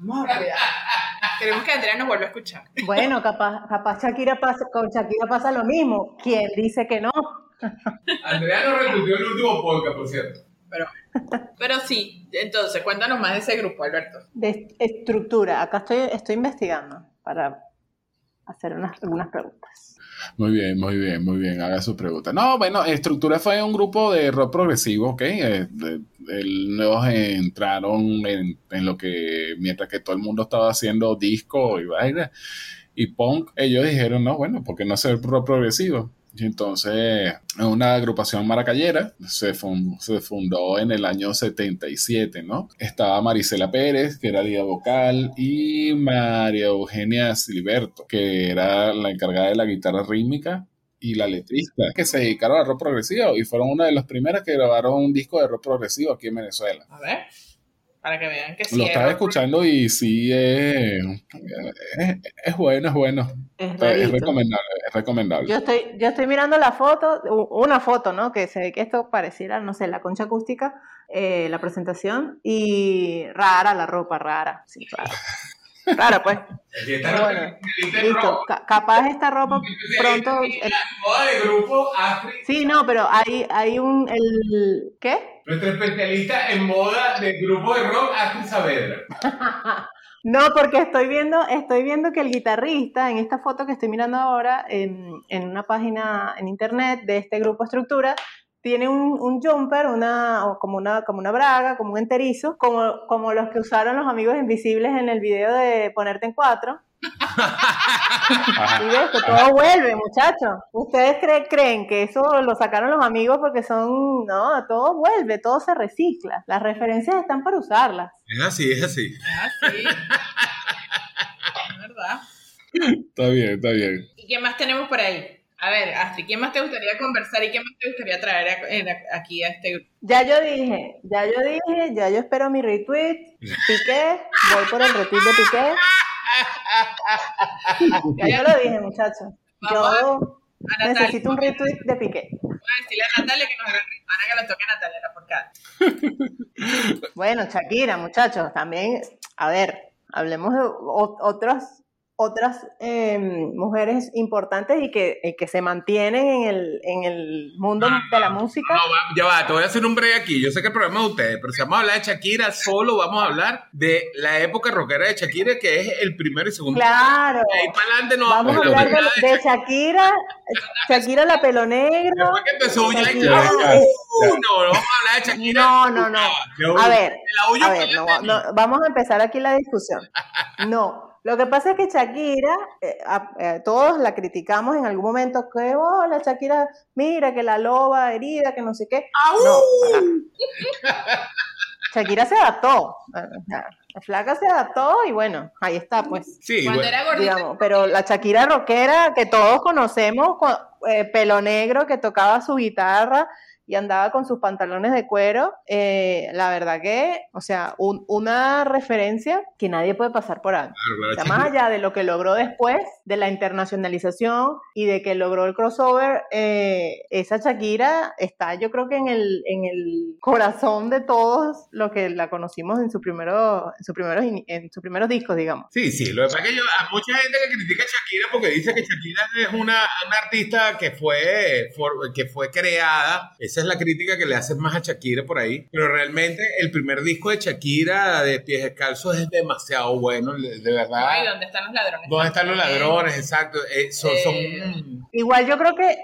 S3: vamos a cuidar. Queremos que Andrea nos vuelva a escuchar.
S4: Bueno, capaz, capaz Shakira pasa, con Shakira pasa lo mismo. ¿Quién dice que no?
S2: Andrea nos repitió el último podcast, por cierto.
S3: Pero, pero sí, entonces cuéntanos más de ese grupo, Alberto.
S4: De est- estructura. Acá estoy, estoy investigando para hacer unas, algunas preguntas.
S1: Muy bien, muy bien, muy bien. Haga su pregunta. No, bueno, Estructura fue un grupo de rock progresivo, ¿ok? Eh, entraron en, en lo que, mientras que todo el mundo estaba haciendo disco y vaina y punk, ellos dijeron, no, bueno, ¿por qué no hacer rock progresivo? Entonces, una agrupación maracayera se, fun- se fundó en el año 77, ¿no? Estaba Marisela Pérez, que era líder vocal, y María Eugenia Siliberto, que era la encargada de la guitarra rítmica y la letrista, que se dedicaron al rock progresivo y fueron una de las primeras que grabaron un disco de rock progresivo aquí en Venezuela.
S3: A ver, para que vean que sí.
S1: Lo
S3: es
S1: estaba escuchando y sí es, es, es bueno, es bueno.
S4: Es
S1: Es recomendable, es recomendable.
S4: Yo estoy, yo estoy mirando la foto, una foto, ¿no? Que se ve que esto pareciera, no sé, la concha acústica, eh, la presentación, y rara la ropa, rara, sí, rara. Rara, pues. Bueno, Listo, ca- capaz esta ropa pronto... eh,
S2: Moda de grupo
S4: sí, no, pero hay, hay un... El, ¿Qué?
S2: Nuestra especialista en moda de grupo de rock, Astrid Saavedra.
S4: No, porque estoy viendo, estoy viendo que el guitarrista, en esta foto que estoy mirando ahora, en, en una página en internet de este grupo Estructura, tiene un, un jumper, una, como, una, como una braga, como un enterizo, como, como los que usaron los amigos invisibles en el video de Ponerte en Cuatro.
S1: Ajá.
S4: Y ves que todo vuelve, muchachos. ¿Ustedes cre- creen que eso lo sacaron los amigos porque son... No, todo vuelve, todo se recicla. Las referencias están para usarlas.
S2: Es así, es así.
S3: Ah, sí. Es verdad.
S1: Está bien, está bien.
S3: ¿Y qué más tenemos por ahí? A ver, Astrid, ¿quién más te gustaría conversar y qué más te gustaría traer a- aquí a este grupo?
S4: Ya yo dije, ya yo dije, ya yo espero mi retweet. Piqué, voy por el retweet de Piqué. Ya yo lo dije, muchachos. Yo
S3: A
S4: necesito un retweet de Piqué.
S3: Voy a decirle a Natalia que nos haga ahora que le toque a Natalia la porcada.
S4: Bueno, Shakira, muchachos, también, a ver, hablemos de o- otras eh, mujeres importantes y que, y que se mantienen en el, en el mundo de la música.
S2: No, va- ya va, te voy a hacer un break aquí. Yo sé que el programa es de ustedes, pero si vamos a hablar de Shakira, solo vamos a hablar de la época rockera de Shakira, que es el primero y segundo.
S4: Claro.
S2: De ahí para adelante no
S4: Vamos a hablar de, de Shakira, Shakira la pelo negro.
S2: Después que empezó ya,
S4: Shakira,
S2: ya,
S1: ya,
S4: eh,
S2: no, no vamos a hablar de Shakira.
S4: No, no, no. A ver, a no, vamos a empezar aquí la discusión. No, lo que pasa es que Shakira, eh, a- eh, todos la criticamos en algún momento, que, oh, la Shakira, mira, que la loba herida, que no sé qué. No, ajá. Shakira se adaptó. O sea, La flaca se adaptó y bueno, ahí está, pues.
S2: Sí,
S3: Cuando
S2: bueno.
S3: era gordita.
S4: digamos, pero la Shakira rockera que todos conocemos, eh, pelo negro que tocaba su guitarra y andaba con sus pantalones de cuero, eh, la verdad que, o sea, una referencia que nadie puede pasar por alto. más allá de lo que logró después, de la internacionalización y de que logró el crossover, eh, esa Shakira está yo creo que en el, en el corazón de todos los que la conocimos en, su primero, en, sus primeros, en sus primeros discos, digamos.
S2: Sí, sí, lo que pasa es que yo, hay mucha gente que critica a Shakira porque dice que Shakira es una, una artista que fue, que fue creada, es la crítica que le hacen más a Shakira por ahí. Pero realmente el primer disco de Shakira de Pies Descalzos es demasiado bueno, de verdad.
S3: ¿Y dónde están los ladrones?
S2: ¿Dónde están los ladrones? Exacto. Eh, son, eh,
S4: Igual yo creo que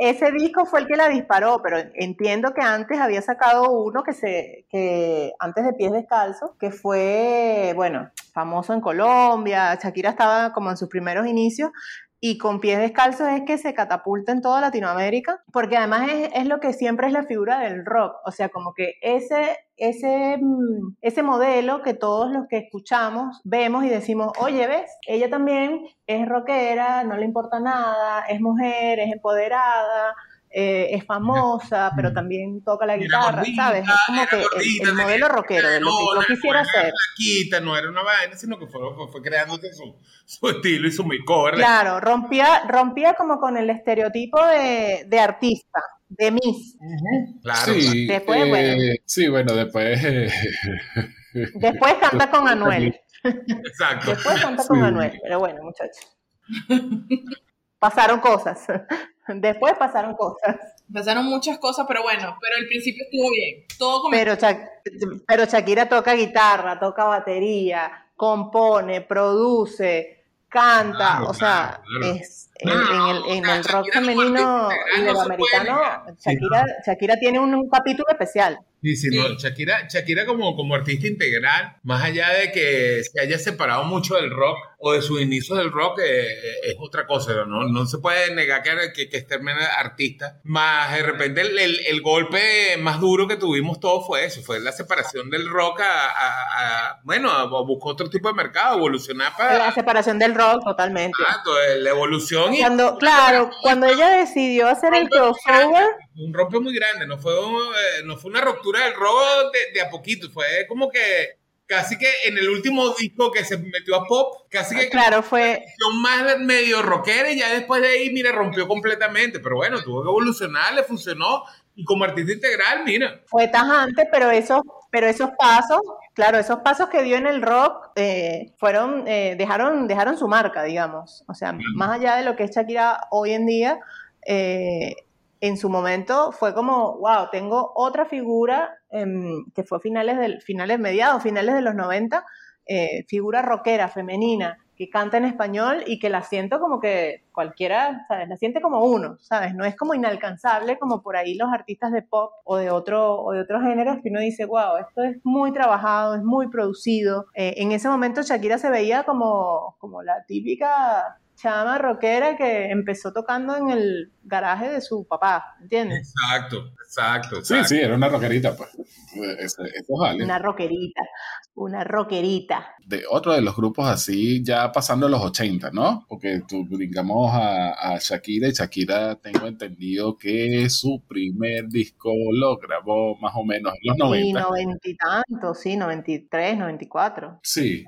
S4: ese disco fue el que la disparó, pero entiendo que antes había sacado uno que se, que antes de Pies Descalzos, que fue, bueno, famoso en Colombia. Shakira estaba como en sus primeros inicios, y con pies descalzos es que se catapulta en toda Latinoamérica, porque además es, lo que siempre es la figura del rock, o sea, como que ese, ese, mm, ese modelo que todos los que escuchamos vemos y decimos, oye, ves, ella también es rockera, no le importa nada, es mujer, es empoderada, eh, es famosa, pero también toca la guitarra, ¿sabes? Es como que el, modelo rockero de lo que yo quisiera hacer.
S2: no era una vaina, sino que fue, fue creándose su, su, estilo y su makeover.
S4: Claro, rompía, rompía como con el estereotipo de, de artista de Miss.
S1: Claro. Sí, después, eh, bueno. Sí, bueno, después. Eh,
S4: después canta con Anuel.
S2: Exacto.
S4: Después canta con Anuel, pero bueno, muchachos. Pasaron cosas. Después pasaron cosas.
S3: Pasaron muchas cosas, pero bueno, pero el principio estuvo bien. Todo
S4: pero, pero Shakira toca guitarra, toca batería, compone, produce, canta, o sea, es en, el, en el rock femenino iberoamericano, Shakira, Shakira tiene un capítulo especial.
S2: Sí, sí, No, Shakira, Shakira como, como artista integral, más allá de que se haya separado mucho del rock o de sus inicios del rock, eh, eh, es otra cosa, ¿no? No se puede negar que, que, que es artista. Más de repente el, el, golpe más duro que tuvimos todos fue eso, fue la separación del rock a, bueno, a, buscar otro tipo de mercado, evolucionar para...
S4: La separación del rock, totalmente.
S2: Exacto, la evolución.
S4: Y cuando, claro, cuando ella decidió hacer el crossover
S2: un rompe muy grande, no fue, eh, no fue una ruptura del robo de, a poquito, fue como que casi que en el último disco que se metió a pop, casi que
S4: claro, fue
S2: más medio rockera y ya después de ahí, mira, rompió completamente, pero bueno, tuvo que evolucionar, le funcionó y como artista integral, mira.
S4: Fue tajante, pero esos, pero esos pasos, claro, esos pasos que dio en el rock eh, fueron, eh, dejaron, dejaron su marca, digamos, o sea, más allá de lo que es Shakira hoy en día, eh, en su momento fue como, wow, tengo otra figura em, que fue finales, del, finales mediados, finales de los 90, eh, figura rockera, femenina, que canta en español y que la siento como que cualquiera, ¿sabes? La siente como uno, ¿sabes? No es como inalcanzable como por ahí los artistas de pop o de otro, o de otros géneros que uno dice, wow, esto es muy trabajado, es muy producido. Eh, en ese momento Shakira se veía como, como la típica chama rockera que empezó tocando en el garaje de su papá, ¿entiendes?
S2: Exacto, exacto.
S1: Sí, sí, era una rockerita, pues.
S4: Una rockerita, una rockerita.
S1: De otro de los grupos así, ya pasando los 80, ¿no? Porque tú brincamos a, Shakira y Shakira tengo entendido que su primer disco lo grabó más o menos en los 90.
S4: Sí, noventa y tanto, sí, 93, 94.
S1: Sí,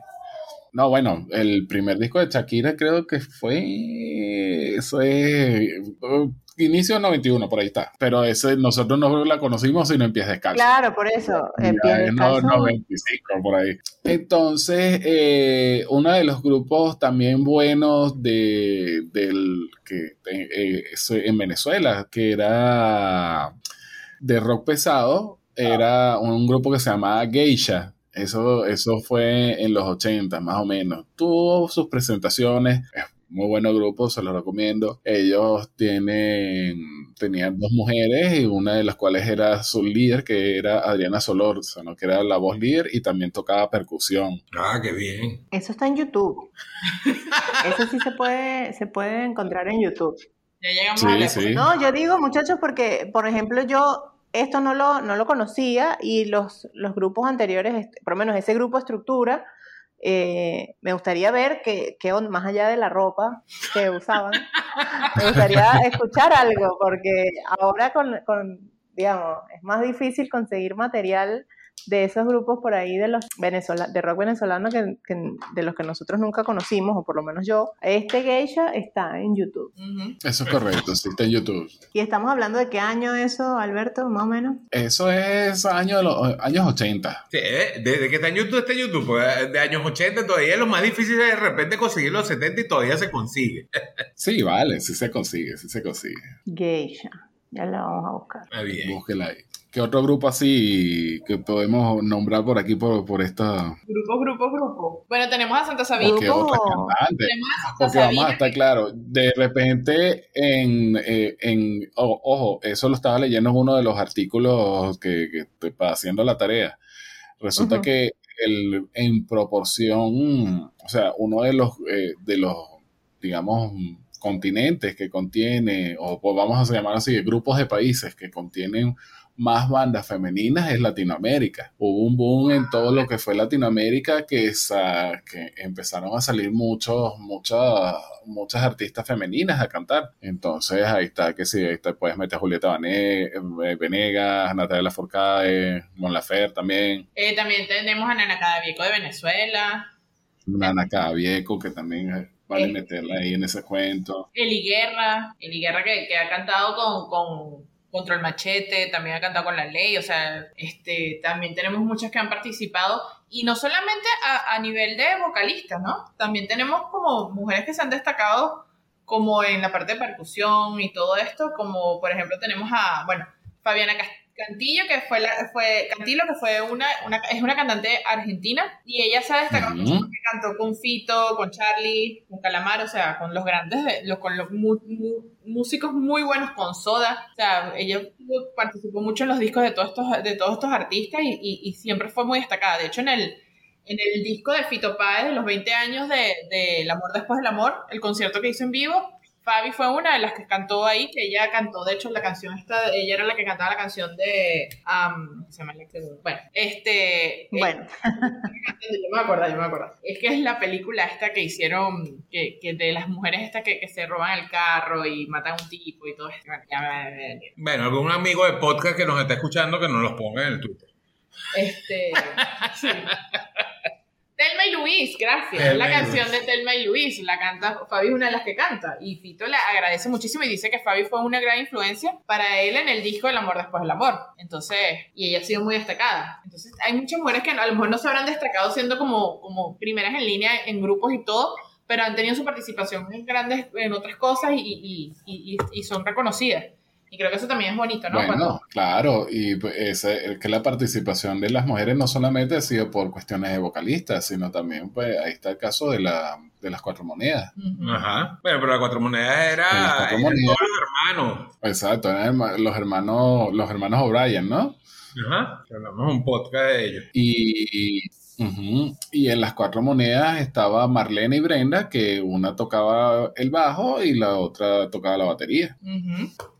S1: no, bueno, el primer disco de Shakira creo que fue. Eso es. Uh, inicio 91, por ahí está. Pero ese nosotros no la conocimos sino en pies descalzos.
S4: Claro, por eso. En pies descalzos.
S1: 95, por ahí. Entonces, eh, uno de los grupos también buenos de, del que eh, en Venezuela, que era de rock pesado, era un grupo que se llamaba Geisha eso, eso fue en los 80 más o menos. Tuvo sus presentaciones, muy buen grupo, se lo recomiendo. Ellos tienen, tenían dos mujeres y una de las cuales era su líder, que era Adriana Solórzano, que era la voz líder y también tocaba percusión.
S2: Ah, qué bien.
S4: Eso está en YouTube. Eso sí se puede, se puede encontrar en YouTube.
S3: Ya llegamos
S4: sí, No, yo digo, muchachos, porque, por ejemplo, yo esto no lo, no lo conocía y los, los grupos anteriores, por lo menos ese grupo estructura, eh, me gustaría ver que, más allá de la ropa que usaban, me gustaría escuchar algo, porque ahora con, con, digamos, es más difícil conseguir material de esos grupos por ahí de los venezola de rock venezolano que, de los que nosotros nunca conocimos, o por lo menos yo, este geisha está en YouTube.
S1: Eso es correcto, sí, está en YouTube.
S4: ¿Y estamos hablando de qué año eso, Alberto, más o menos?
S1: Eso es año de los años 80.
S2: Sí, ¿eh? desde que está en YouTube, está en YouTube, pues, de años 80 todavía es lo más difícil de repente conseguir los 70 y todavía se consigue.
S1: sí, vale, sí se consigue, sí se consigue.
S4: Geisha. Ya la vamos a buscar.
S1: Está bien. Búsquela ahí. ¿Qué otro grupo así que podemos nombrar por aquí por, por esta?
S3: Grupo, grupo, grupo. Bueno, tenemos a Santa Sabina.
S1: ¿Qué otra cantante? Porque vamos a estar claro, de repente en, eh, en ojo, eso lo estaba leyendo en uno de los artículos que, que estoy haciendo la tarea. Resulta que el, en proporción, o sea, uno de los, eh, de los, digamos, continentes que contiene, o pues vamos a llamar así, grupos de países que contienen más bandas femeninas es Latinoamérica. Hubo un boom en todo lo que fue Latinoamérica que, que empezaron a salir muchos, muchas, muchas artistas femeninas a cantar. Entonces ahí está, que sí, ahí te puedes meter a Julieta eh, Venegas, Natalia Forcade, Mon Lafer también.
S3: Eh, también tenemos a Nana Cadavieco de Venezuela.
S1: Nana Cadavieco, que también vale meterla ahí en ese cuento.
S3: Eli Guerra, Eli Guerra que, que ha cantado con, con Control Machete, también ha cantado con La Ley, o sea, este, también tenemos muchas que han participado y no solamente a, nivel de vocalistas, ¿no? También tenemos como mujeres que se han destacado como en la parte de percusión y todo esto, como por ejemplo tenemos a, bueno, Fabiana Castillo Cantillo, que fue, la, fue Cantillo, que fue una, una, es una cantante argentina y ella se ha destacado mucho porque cantó con Fito, con Charlie, con Calamar, o sea, con los grandes, los, con los músicos muy buenos, con Soda, o sea, ella participó mucho en los discos de todos estos, de todos estos artistas y, y, siempre fue muy destacada. De hecho, en el, en el disco de Fito Páez de los 20 años de, de El amor después del amor, el concierto que hizo en vivo, Fabi fue una de las que cantó ahí, que ella cantó, de hecho, la canción esta, ella era la que cantaba la canción de, se llama bueno, este,
S4: bueno,
S3: yo me acuerdo, yo me acuerdo, es que es la película esta que hicieron, que, que de las mujeres estas que, que, se roban el carro y matan a un tipo y todo esto,
S2: bueno, algún amigo de podcast que nos está escuchando que nos los ponga en el Twitter.
S3: Este, sí. Telma y Luis, gracias. la canción de Telma y Luis, la canta, Fabi es una de las que canta. Y Fito le agradece muchísimo y dice que Fabi fue una gran influencia para él en el disco El amor después del amor. Entonces, y ella ha sido muy destacada. Entonces, hay muchas mujeres que a lo mejor no se habrán destacado siendo como, como primeras en línea en grupos y todo, pero han tenido su participación en grandes, en otras cosas y, y, y son reconocidas. Y creo que eso también es bonito, ¿no?
S1: Bueno, claro, y pues, que la participación de las mujeres no solamente ha sido por cuestiones de vocalistas, sino también, pues, ahí está el caso de, la, de las cuatro monedas.
S2: Ajá. Bueno, pero las cuatro monedas era todos los hermanos.
S1: Exacto, eran los hermanos, los hermanos O'Brien, ¿no?
S2: Ajá. Hablamos un podcast de ellos.
S1: Y, y en las cuatro monedas estaba Marlene y Brenda, que una tocaba el bajo y la otra tocaba la batería.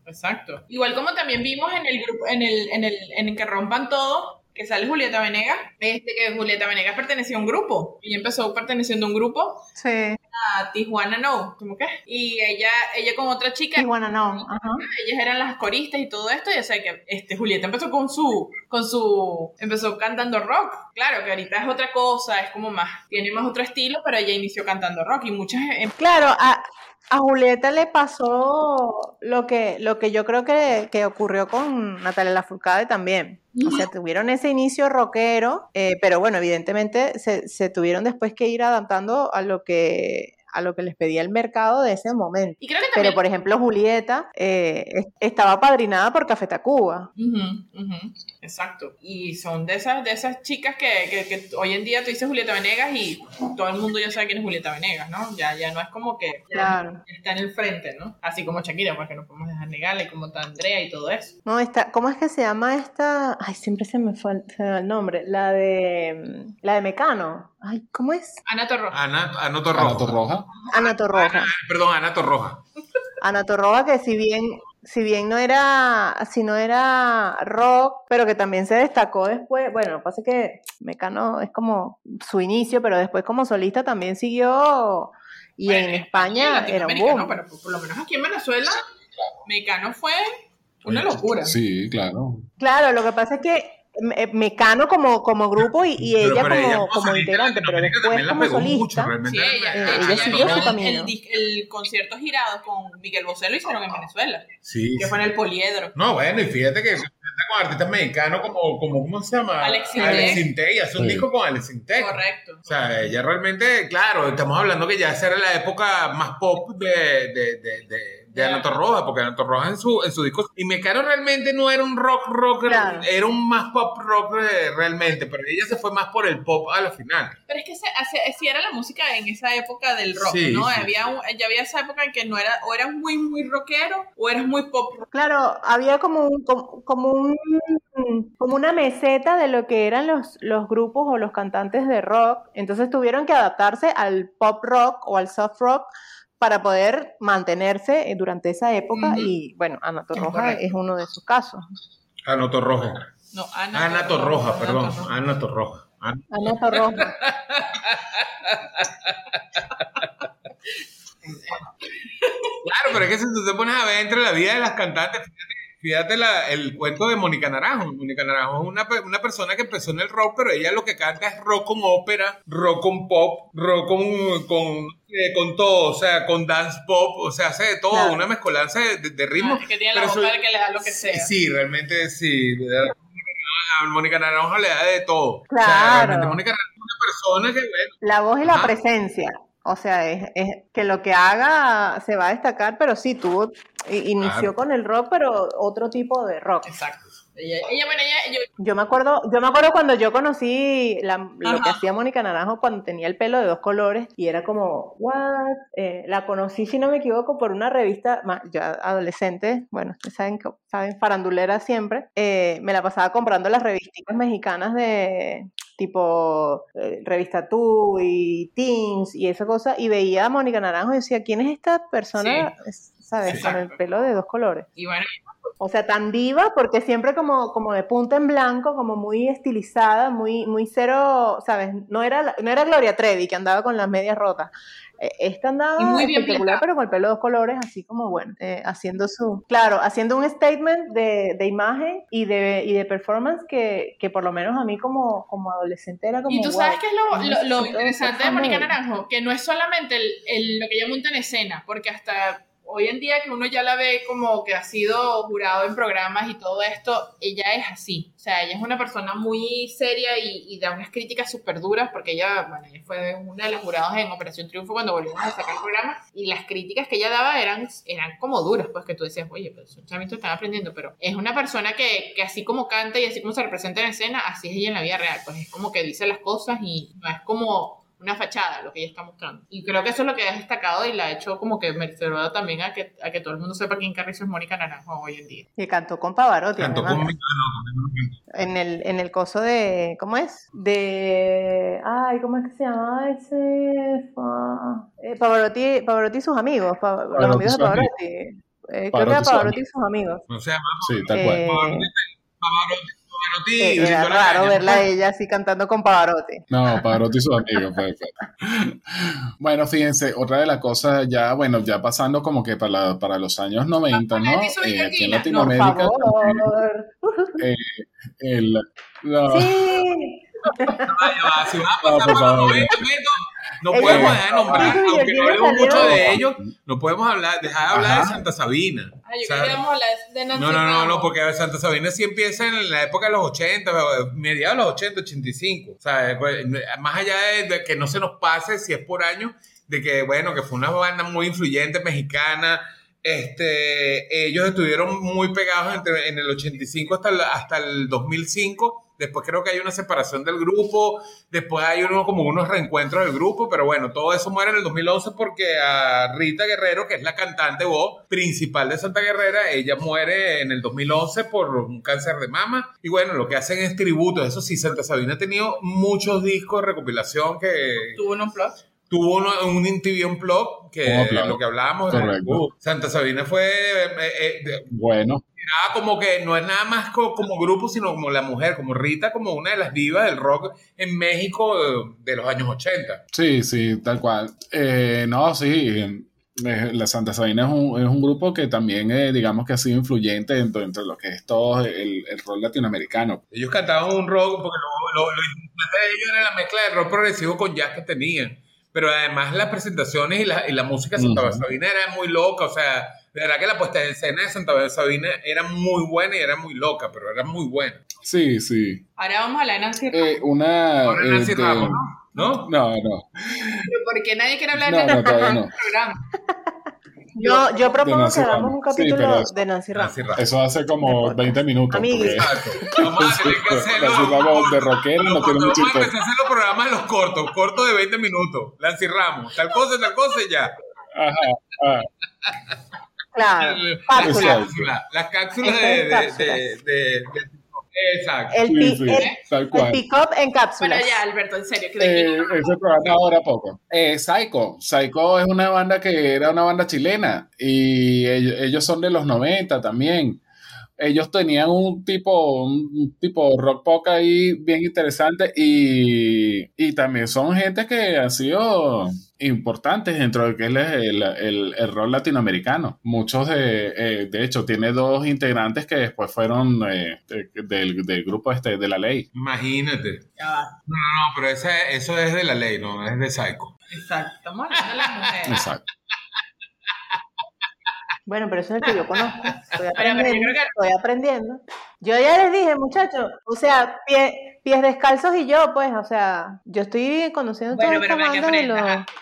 S3: Exacto. Igual como también vimos en el grupo, en el, en el, en el que rompan todo, que sale Julieta Venegas, este que Julieta Venegas pertenecía a un grupo. Y empezó perteneciendo a un grupo.
S4: Sí.
S3: A Tijuana No, ¿cómo qué? Y ella, ella con otra chica.
S4: Tijuana No, ajá.
S3: Ellas eran las coristas y todo esto. Y o sea que este, Julieta empezó con su, con su, empezó cantando rock. Claro que ahorita es otra cosa, es como más, tiene más otro estilo, pero ella inició cantando rock y muchas. Em,
S4: claro, a, a Julieta le pasó lo que, lo que yo creo que, que ocurrió con Natalia Lafourcade también. O sea, tuvieron ese inicio rockero, eh, pero bueno, evidentemente se, se, tuvieron después que ir adaptando a lo que a lo que les pedía el mercado de ese momento. Pero, por ejemplo, Julieta eh, estaba padrinada por Café Tacuba.
S3: Exacto. Y son de esas, de esas chicas que, hoy en día tú dices Julieta Venegas y todo el mundo ya sabe quién es Julieta Venegas, ¿no? Ya, ya no es como que
S4: claro.
S3: está en el frente, ¿no? Así como Shakira, porque no podemos dejar negarle, como está Andrea y todo eso.
S4: No, está, ¿cómo es que se llama esta? Ay, siempre se me fue el nombre. La de, la de Mecano. Ay, ¿cómo es?
S3: Anato Roja.
S2: Anato Roja.
S1: Anato
S4: Roja.
S2: perdón, Anato Roja.
S4: Anato Roja que si bien si bien no era, si no era rock, pero que también se destacó después, bueno, lo que pasa es que Mecano es como su inicio, pero después como solista también siguió Y en España era un boom.
S3: Pero por lo menos aquí en Venezuela, Mecano fue una locura.
S1: Sí, claro.
S4: Claro, lo que pasa es que Mecano como, como grupo y, y ella como, como integrante, pero después como solista,
S3: mucho, sí, ella, eh, ella, siguió su camino. El, el, concierto girado con Miguel Bosé lo hicieron en Venezuela, sí, que fue en el Poliedro.
S2: No, bueno, y fíjate que con artistas mexicanos como, como ¿cómo se llama?
S3: Alex.
S2: Ella hace un disco con Alex Intey.
S3: Correcto.
S2: O sea, ella realmente, claro, estamos hablando que ya esa era la época más pop de, de, de, de de Ana Torroja, porque Ana Torroja en su, en su disco. Y Mecano realmente no era un rock rock, era un más pop rock eh, realmente, pero ella se fue más por el pop a la final.
S3: Pero es que si era la música en esa época del rock, ¿no? Había ya había esa época en que no era, o eras muy, muy rockero, o eras muy pop.
S4: Claro, había como un, como, un como una meseta de lo que eran los, los grupos o los cantantes de rock. Entonces tuvieron que adaptarse al pop rock o al soft rock para poder mantenerse eh, durante esa época y bueno, Ana Torroja es uno de sus casos.
S2: Ana Torroja.
S3: No, Ana,
S2: Ana Torroja, perdón, Ana Torroja.
S4: Ana, Torroja.
S2: claro, pero es que si tú te pones a ver entre la vida de las cantantes, fíjate Fíjate la, el cuento de Mónica Naranjo. Mónica Naranjo es una, una, persona que empezó en el rock, pero ella lo que canta es rock con ópera, rock con pop, rock con, con, eh, con todo, o sea, con dance pop, o sea, hace de todo, una mezcolanza de, de, ritmo.
S3: Ah, es que tiene la voz que le da lo que sea.
S2: Sí, realmente sí. A Mónica Naranjo le da de todo.
S4: Claro. O
S2: sea, realmente Mónica Naranjo es una persona que, bueno.
S4: La voz y la presencia. O sea, es, es, que lo que haga se va a destacar, pero sí, tuvo, inició con el rock, pero otro tipo de rock.
S3: Exacto. Ella, bueno, ella,
S4: yo... me acuerdo, yo me acuerdo cuando yo conocí lo que hacía Mónica Naranjo cuando tenía el pelo de dos colores y era como, what? Eh, la conocí, si no me equivoco, por una revista, ya adolescente, bueno, ustedes saben, saben farandulera siempre, eh, me la pasaba comprando las revistas mexicanas de tipo eh, revista Tú y Teens y esa cosa, y veía a Mónica Naranjo y decía, ¿quién es esta persona, sabes, con el pelo de dos colores?
S3: Y bueno,
S4: o sea, tan diva, porque siempre como, como de punta en blanco, como muy estilizada, muy, muy cero, ¿sabes? No era, no era Gloria Trevi que andaba con las medias rotas. Eh, esta andaba muy espectacular, pero con el pelo de dos colores, así como, bueno, eh, haciendo su, claro, haciendo un statement de, de imagen y de, y de performance que, que, por lo menos a mí como, como adolescente era como...
S3: Y tú sabes qué es lo, lo, interesante de Mónica Naranjo, que no es solamente el, el, lo que ella monta en escena, porque hasta hoy en día que uno ya la ve como que ha sido jurado en programas y todo esto, ella es así. O sea, ella es una persona muy seria y, da unas críticas súper duras porque ella, bueno, ella fue una de las jurados en Operación Triunfo cuando volvimos a sacar el programa y las críticas que ella daba eran, eran como duras, pues que tú decías, oye, pues esos chamitos están aprendiendo, pero es una persona que, que así como canta y así como se representa en escena, así es ella en la vida real, pues es como que dice las cosas y no es como una fachada lo que ella está mostrando. Y creo que eso es lo que ha destacado y la ha hecho como que merecedora también a que, a que todo el mundo sepa quién Carrizo es Mónica Naranjo hoy en día.
S4: Y cantó con Pavarotti.
S2: Cantó con
S4: en el, en el coso de, ¿cómo es? De, ay, ¿cómo es que se llama ese? Eh, Pavarotti, Pavarotti y sus amigos, los amigos de Pavarotti. Eh, creo que era Pavarotti y sus amigos.
S2: No se llama.
S1: Sí, tal cual.
S4: Eh, Pavarotti eh, era raro verla a ella así cantando con Pavarotti.
S1: No, Pavarotti y sus amigos. bueno, fíjense, otra de las cosas ya, bueno, ya pasando como que para, para los años 90, ¿no?
S3: Eh,
S1: aquí en Latinoamérica. Por
S4: favor.
S1: Eh, el,
S4: Sí.
S2: si va a pasar no podemos dejar de nombrar, aunque no hablemos mucho de ellos, no podemos hablar, dejar de hablar de Santa Sabina.
S3: Ay, yo hablar de
S2: No, no, no, no, porque Santa Sabina sí empieza en la época de los 80, mediados de los 80, 85. O sea, pues, más allá de, que no se nos pase, si es por año, de que, bueno, que fue una banda muy influyente mexicana, este, ellos estuvieron muy pegados entre, en el 85 hasta el, hasta el 2005 Después creo que hay una separación del grupo, después hay uno, como unos reencuentros del grupo, pero bueno, todo eso muere en el 2011 porque a Rita Guerrero, que es la cantante voz principal de Santa Guerrera, ella muere en el 2011 por un cáncer de mama. Y bueno, lo que hacen es tributo. Eso sí, Santa Sabina ha tenido muchos discos de recopilación que...
S3: ¿Tuvo un plug?
S2: Tuvo un TV Unplugged, que es lo que hablábamos.
S1: Correcto.
S2: Santa Sabina fue... Eh,
S1: eh, bueno
S2: considerada como que no es nada más como, grupo, sino como la mujer, como Rita, como una de las divas del rock en México de, los años 80.
S1: Sí, sí, tal cual. Eh, no, sí, eh, la Santa Sabina es un, es un grupo que también, eh, digamos que ha sido influyente dentro, de lo que es todo el, el rock latinoamericano.
S2: Ellos cantaban un rock, porque lo, lo, lo de ellos era la mezcla de rock progresivo con jazz que tenían. Pero además las presentaciones y la, y la música de Santa Sabina era muy loca, o sea, de verdad que la puesta en escena de Santa Sabina era muy buena y era muy loca, pero era muy buena.
S1: Sí, sí.
S3: Ahora vamos a la de Nancy
S1: eh, una...
S2: Ahora Nancy
S1: este,
S2: Ramos, ¿no?
S1: No, no.
S3: ¿Por qué nadie quiere hablar
S1: No,
S3: de
S1: no, todavía no.
S3: programa?
S4: Yo, yo propongo
S1: Nancy
S4: que hagamos
S1: Ramos.
S4: un capítulo
S1: Sí,
S4: de Nancy Ramos.
S2: Nancy Ramos.
S1: Eso hace como 20 minutos. Porque-
S2: Exacto. Vamos a tener que hacerlo.
S1: Nancy Ramos de rockero no tiene mucho
S2: Vamos a
S1: interés.
S2: empezar a hacer los programas los cortos, cortos de 20 minutos. Lancy Ramos, tal cosa, tal cosa y ya.
S1: Ajá, ajá.
S4: Claro,
S2: Las
S4: cápsulas.
S2: las de,
S4: en
S2: de,
S4: cápsulas.
S2: de, de- de- Exacto.
S4: El,
S1: Sí,
S4: pi-
S1: sí,
S4: el,
S1: tal
S4: el
S1: cual.
S4: pick-up en
S3: Bueno,
S4: cápsulas.
S3: ya, Alberto, en serio.
S1: Eh, ese programa ahora poco. Eh, Psycho. Psycho es una banda que era una banda chilena y ellos, ellos son de los 90 también. Ellos tenían un tipo, un tipo rock pop ahí bien interesante y, y también son gente que han sido importantes dentro de que es el, el, el rock latinoamericano. Muchos de, eh, de hecho, tiene dos integrantes que después fueron eh, de- del, del grupo este de la ley.
S2: Imagínate. No, no, no, pero ese- eso es de la ley, no es de Psycho.
S3: Exacto. Estamos hablando de las mujeres.
S1: Exacto.
S4: Bueno, pero eso es el que yo conozco. Estoy
S3: pero yo
S4: aprendiendo.
S3: creo que-
S4: Estoy aprendiendo. Yo ya les dije, muchachos, o sea, pie- pies descalzos y yo, pues, o sea, yo estoy conociendo
S3: Bueno, pero que
S4: bandas de los,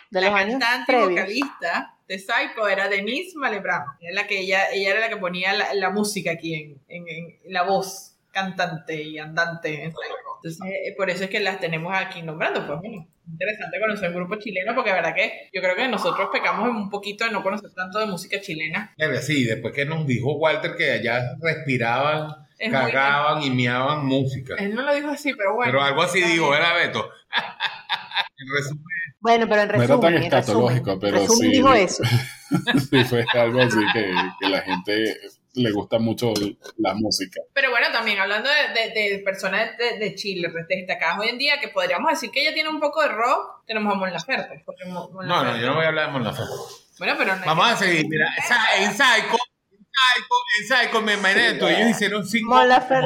S4: de
S3: la
S4: los años previos.
S3: vocalista de Psycho era Denise Malebram. Era la que ella, ella era la que ponía la, la música aquí en, en- en la voz cantante y andante en. Entonces, eh, por eso es que las tenemos aquí nombrando. Pues bueno, interesante conocer un grupo chileno porque la verdad que yo creo que nosotros pecamos un poquito de no conocer tanto de música chilena.
S2: Sí, después que nos dijo Walter que allá respiraban,
S3: Es
S2: cagaban y miaban música.
S3: Él no lo dijo así, pero bueno.
S2: Pero algo así digo. ¿verdad, Beto? en resumen,
S4: Bueno, pero en
S1: No era
S4: resumen,
S1: tan
S4: resumen,
S1: pero
S4: resumen
S1: sí.
S4: dijo eso.
S1: Sí, fue algo así que, que la gente le gusta mucho la música.
S3: Pero bueno, también hablando de, de- de personas de, de Chile destacadas hoy en día, que podríamos decir que ella tiene un poco de rock, tenemos a Mon Laferte. porque Mon- Mon
S2: no, no, yo no voy a hablar de Mon Laferte.
S3: Bueno, pero no
S2: Vamos a seguir, mira, en Psycho, en Psycho, en Psycho, me imagino, ellos hicieron cinco,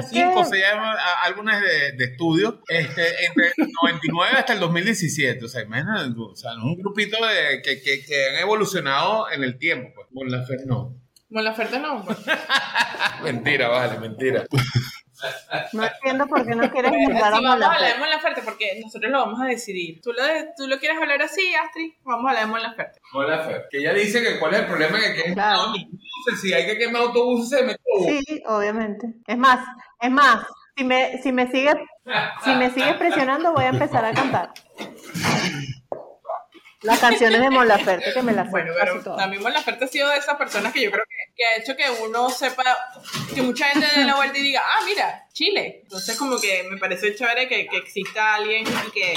S2: cinco se llaman a- álbumes de, de estudio, este, entre el 99 hasta el 2017, o sea, imagínate, o sea, un grupito de, que, que, que han evolucionado en el tiempo, pues, Mon Laferte no.
S3: Mon Laferte no. pues.
S2: Mentira, vale, mentira.
S4: No entiendo por qué no quieres
S3: Sí,
S4: invitar a
S3: vamos a hablar de porque nosotros lo vamos a decidir. ¿Tú lo, ¿Tú lo quieres hablar así, Astrid? Vamos a hablar de Mon Laferte.
S2: Mon Laferte. Que ella dice que cuál es el problema que quemen
S4: Claro.
S2: autobuses, si hay que quemar autobuses, se mete
S4: Sí, obviamente. Es más, es más, si me, si me sigues, si me sigues presionando, voy a empezar a cantar. Las canciones de Mon Laferte que me las
S3: Bueno,
S4: casi
S3: pero
S4: todas.
S3: también Mon Laferte ha sido de esas personas que yo creo que, que ha hecho que uno sepa, que mucha gente dé la vuelta y diga, ah, mira, Chile. Entonces como que me parece chévere que, que exista alguien y que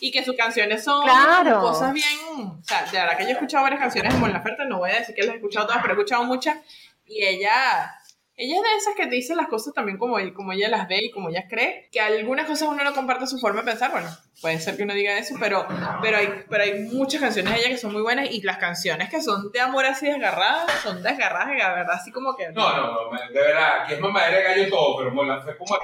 S3: y que sus canciones son
S4: Claro.
S3: cosas bien, o sea, de verdad que yo he escuchado varias canciones de Mon Laferte, no voy a decir que las he escuchado todas, pero he escuchado muchas y ella ella es de esas que dice las cosas también como, como ella las ve y como ella cree, que algunas cosas uno no comparte su forma de pensar, bueno, puede ser que uno diga eso, pero, pero, hay, pero hay muchas canciones de ella que son muy buenas y las canciones que son de amor así desgarradas, son desgarradas, de verdad, así como que...
S2: No, no, no, de verdad, que es mamadera de gallo todo, pero Mon Laferte como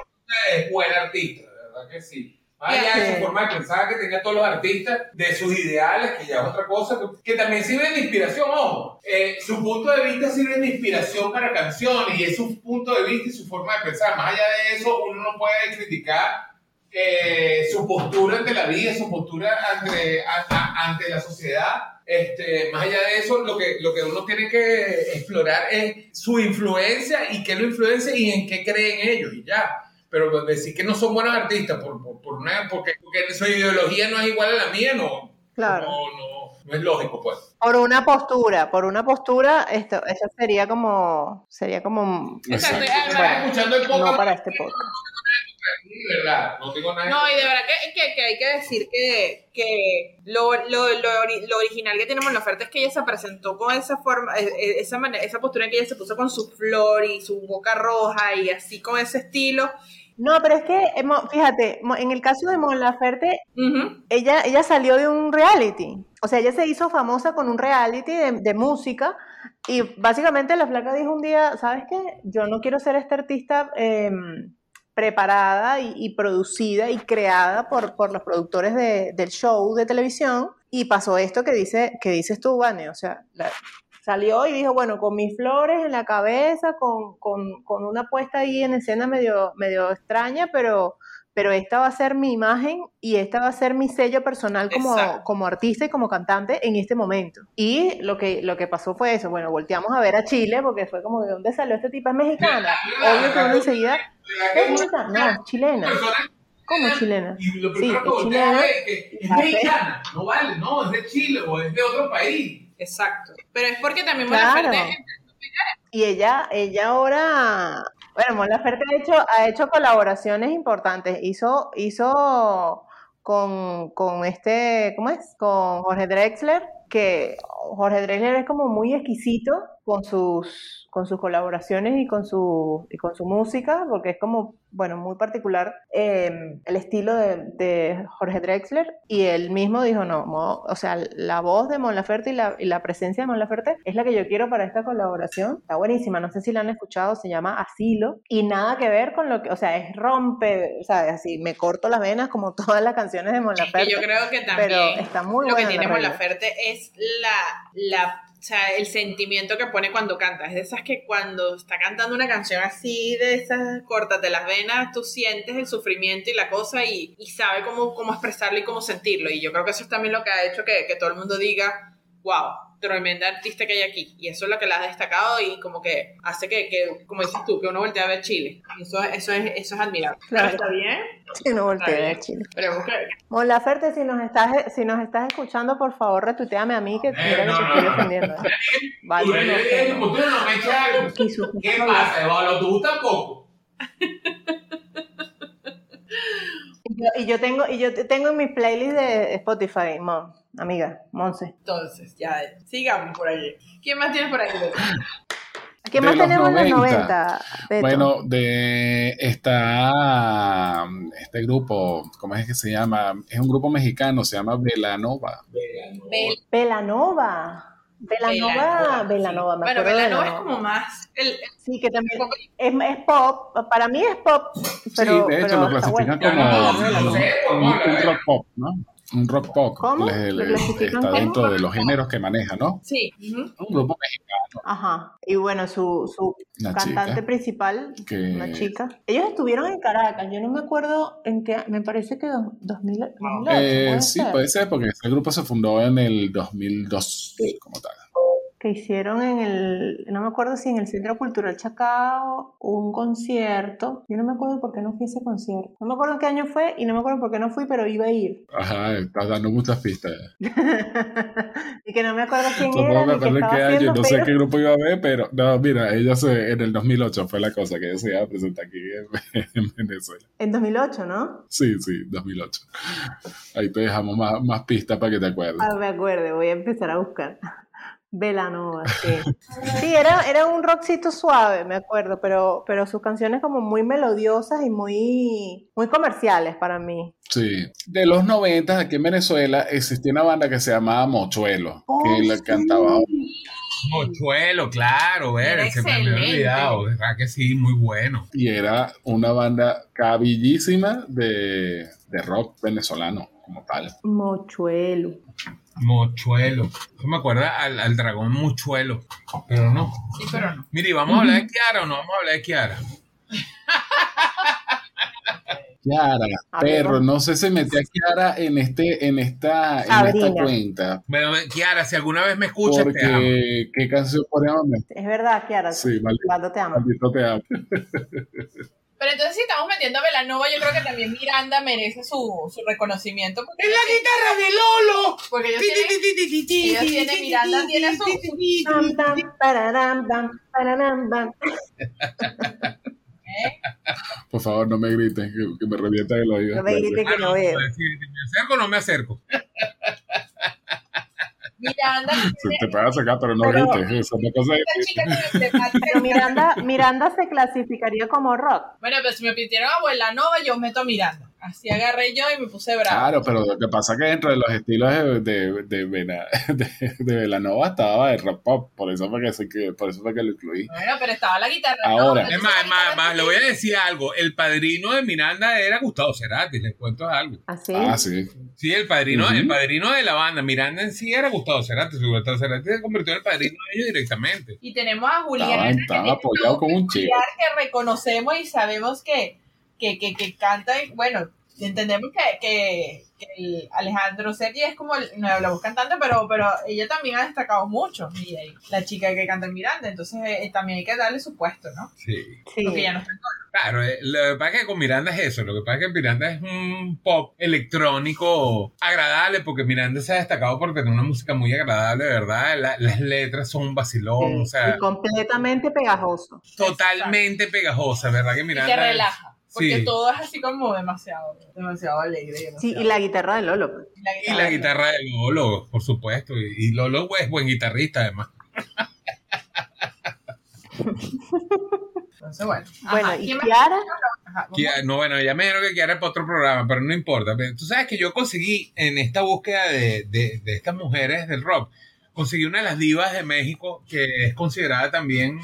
S2: es buen artista, de verdad que sí. Más allá de
S4: Sí.
S2: su forma de pensar que tenía todos los artistas, de sus ideales, que ya es otra cosa, que también sirven de inspiración, ojo. Eh, su punto de vista sirve de inspiración para canciones y es su punto de vista y su forma de pensar. Más allá de eso, uno no puede criticar eh, su postura ante la vida, su postura ante, a- a- ante la sociedad. Este, más allá de eso, lo que, lo que uno tiene que explorar es su influencia y qué lo influencia y en qué creen ellos y ya. Pero decir que no son buenos artistas por, por una, porque, porque su ideología no es igual a la mía, no,
S4: Claro.
S2: no, no, no es lógico, pues.
S4: Por una postura, por una postura, esto, eso sería como, sería como,
S3: Exacto,
S1: Exacto.
S2: escuchando el podcast
S4: no para este podcast.
S2: verdad, no tengo nada.
S3: No, y de verdad que, que, que hay que decir que, que lo, lo, lo, ori- lo original que tenemos en la oferta es que ella se presentó con esa forma, eh, eh, esa manera, esa postura en que ella se puso con su flor y su boca roja y así con ese estilo.
S4: No, pero es que, fíjate, en el caso de Mon Laferte,
S3: Ujú.
S4: ella, ella salió de un reality. O sea, ella se hizo famosa con un reality de, de música y básicamente la flaca dijo un día, ¿sabes qué? Yo no quiero ser esta artista em, preparada y, y producida y creada por, por los productores de- del show de televisión y pasó esto que, dice, que dices tú, Vane, o sea, la- salió y dijo, bueno, con mis flores en la cabeza, con, con- con una puesta ahí en escena medio, medio extraña, pero, pero esta va a ser mi imagen y esta va a ser mi sello personal como,
S3: Exacto.
S4: como artista y como cantante en este momento. Y lo que, lo que pasó fue eso, bueno, volteamos a ver a Chile porque fue como, ¿de dónde salió este tipo? ¿Es mexicana? Obvio que uno enseguida, ¿es mexicana? No, chilena. ¿Cómo chilena?
S2: Y lo
S4: Sí,
S2: primero
S4: es
S2: que voltea
S4: chilena.
S2: es que es
S4: sí.
S2: mexicana. No vale, no, es de Chile o es de otro país.
S3: Exacto. Pero es porque también Mon
S4: Claro.
S3: Laferte
S4: Y ella, ella ahora, bueno, Mon Laferte ha hecho, ha hecho colaboraciones importantes. Hizo, hizo con, con este, ¿cómo es? Con Jorge Drexler, que Jorge Drexler es como muy exquisito con sus, con sus colaboraciones y con su, y con su música, porque es como, bueno, muy particular eh, el estilo de, de Jorge Drexler. Y él mismo dijo, no, Mo- o sea, la voz de Mon Laferte y la, y la presencia de Mon Laferte es la que yo quiero para esta colaboración. Está buenísima, no sé si la han escuchado, se llama Asilo. Y nada que ver con lo que, o sea, es rompe, o sea, así, me corto las venas como todas las canciones de Mon
S3: Es que
S4: Laferte.
S3: yo creo que también
S4: pero está muy
S3: lo que tiene Mon. Laferte es la, la, o sea, el sentimiento que pone cuando canta. Es de esas que cuando está cantando una canción así, de esas cortas de las venas, tú sientes el sufrimiento y la cosa y, y sabe cómo, cómo expresarlo y cómo sentirlo. Y yo creo que eso es también lo que ha hecho que, que todo el mundo diga, wow, tremenda artista que hay aquí. Y eso es lo que la ha destacado y como que hace que, que como dices tú, que uno voltee a ver Chile. Eso, eso, es, eso es admirable.
S4: Claro.
S3: Pero está bien.
S4: Si no volteé
S3: Está
S4: a
S3: bien.
S4: Chile.
S3: Esperemos que,
S4: Mon Laferte, si nos estás, si nos estás escuchando, por favor, retuiteame a mí que mira que
S2: no,
S4: te estoy
S2: Tú
S4: no no.
S2: me echas
S4: su-
S2: ¿Qué pasa? ¿Tú tampoco?
S4: Y yo, y yo tengo, y yo te- tengo en mi playlist de Spotify, Mon, amiga, Monse.
S3: Entonces, ya, sigamos por allí. ¿Quién más tienes por ahí? Beto?
S4: ¿Qué
S1: De
S4: más tenemos en los
S1: 90?
S4: 90? Beto?
S1: Bueno, de esta, este grupo, ¿cómo es que se llama? Es un grupo mexicano, se llama Velanova.
S3: Bel-
S4: Velanova. Velanova, Velanova, me
S3: Bueno,
S4: acuerdo
S3: Velanova es como más. El, el-
S4: Sí, que también es, es pop, para mí es pop, pero,
S1: sí, de hecho
S4: pero
S1: lo clasifican
S4: bueno.
S1: como
S2: No, no, no sé, pues,
S1: un, rock pop, ¿no? Un rock pop.
S4: ¿Cómo?
S1: Le- le-
S4: ¿Lo clasifican
S1: está dentro de los géneros que maneja, ¿no?
S3: sí.
S1: Un grupo mexicano
S4: Ajá. Y bueno, su, su cantante
S1: chica.
S4: principal,
S1: Que-
S4: una chica. Ellos estuvieron en Caracas, yo no me acuerdo en qué, me parece que dos- 2000, 2008.
S1: Eh,
S4: puede
S1: sí,
S4: ser,
S1: puede ser, porque ese grupo se fundó en el 2002 como tal.
S4: Que hicieron en el, no me acuerdo si en el Centro Cultural Chacao un concierto. Yo no me acuerdo por qué no fui a ese concierto. No me acuerdo qué año fue y no me acuerdo por qué no fui, pero iba a ir.
S1: Ajá, estás dando muchas pistas.
S4: y que no me acuerdo quién
S1: Tampoco
S4: era
S1: me acuerdo en
S4: estaba
S1: qué año, no sé qué grupo iba a ver, pero no, mira, ella se, en el 2008 fue la cosa que ella se iba a presentar aquí en, en Venezuela.
S4: En 2008, ¿no?
S1: Sí, sí, 2008. Ahí te dejamos más, más pistas para que te acuerdes.
S4: Ah, me acuerdo, voy a empezar a buscar. Velanova, sí. Sí, era, era un rockcito suave, me acuerdo, pero, pero sus canciones como muy melodiosas y muy, muy comerciales para mí.
S1: Sí. De los 90 aquí en Venezuela existía una banda que se llamaba Mochuelo,
S4: Oh,
S1: que la
S4: sí.
S1: cantaba
S2: Mochuelo, claro,
S3: Era
S2: ver, se me había olvidado. ¿Verdad que sí? Muy bueno.
S1: y era una banda cabillísima de, de rock venezolano como tal.
S4: Mochuelo.
S2: Mochuelo. Eso me acuerda al, al dragón Mochuelo. Pero no.
S3: Sí, pero no.
S2: Mire, ¿vamos a hablar de Kiara o no vamos a hablar de Kiara?
S1: Kiara, perro, no sé si metí a Kiara en este, en esta, en esta cuenta.
S2: Bueno, Kiara, si alguna vez me escuchas, te amo.
S1: Porque, ¿qué canción podríamos meter?
S4: Es verdad, Kiara.
S1: Sí, maldito,
S4: Cuando te amo.
S1: maldito te amo.
S3: Pero entonces si estamos metiendo a Velanova, yo creo que también Miranda merece su, su reconocimiento.
S2: ¡Es la guitarra de Lolo!
S3: Porque ellos tienen, ellos tienen, Miranda tiene su...
S4: Tam, tam, pararam, bam, pararam, bam.
S1: Por favor, no me griten, que, me revienta el oído.
S4: No me griten que no veo.
S2: ¿Me acerco o no me acerco?
S3: Miranda.
S1: Se te puede acercar, pero no grites. Eso es cosa
S4: Pero Miranda, Miranda se clasificaría como rock.
S3: Bueno, pero si me pidieron abuela nova, yo meto a Miranda. Así agarré yo y me puse bravo.
S1: Claro, pero lo que pasa es que dentro de los estilos de, de, de, de, de Velanova estaba el rock pop, por eso fue que, por eso fue que lo incluí.
S3: Bueno, pero estaba la guitarra.
S1: Ahora.
S2: es más, más, más, le voy a decir algo. El padrino de Miranda era Gustavo Cerati, les cuento algo.
S4: ¿Ah, sí?
S1: Ah, sí.
S2: Sí, el padrino, el padrino de la banda. Miranda en sí era Gustavo Cerati. Gustavo Cerati se convirtió en el padrino de ellos directamente.
S3: Y tenemos a Julián.
S1: Estaban, estaban apoyados con un chico.
S3: Que reconocemos y sabemos que, que, que, que canta, bueno, entendemos que, que, que Alejandro Sergi es como la voz cantante, pero, pero ella también ha destacado mucho. Y la chica que canta en Miranda, entonces eh, también hay que darle su puesto, ¿no?
S2: Sí.
S4: Sí.
S3: Porque ya no está en
S2: Claro, eh, lo que pasa es que con Miranda es eso, lo que pasa es que Miranda es un pop electrónico agradable, porque Miranda se ha destacado por tener una música muy agradable, verdad, La- las letras son un vacilón, o sea,
S4: Y completamente pegajoso.
S2: totalmente pegajosa, ¿verdad que
S3: Y
S2: Miranda?
S3: que relaja. Porque
S2: Sí.
S3: todo es así como demasiado, demasiado alegre.
S4: Sí,
S3: demasiado-
S4: y la guitarra de Lolo. pues.
S3: y la
S2: Y la guitarra de Lolo, por supuesto, y y Lolo es buen guitarrista además.
S3: Entonces, bueno.
S4: Bueno,
S3: Ajá,
S4: y. Kiara,
S3: Ajá,
S2: no, bueno, ya me dijeron que quiera para otro programa, pero no importa. Pero Tú sabes que yo conseguí en esta búsqueda de, de, de estas mujeres del rock, conseguí una de las divas de México que es considerada también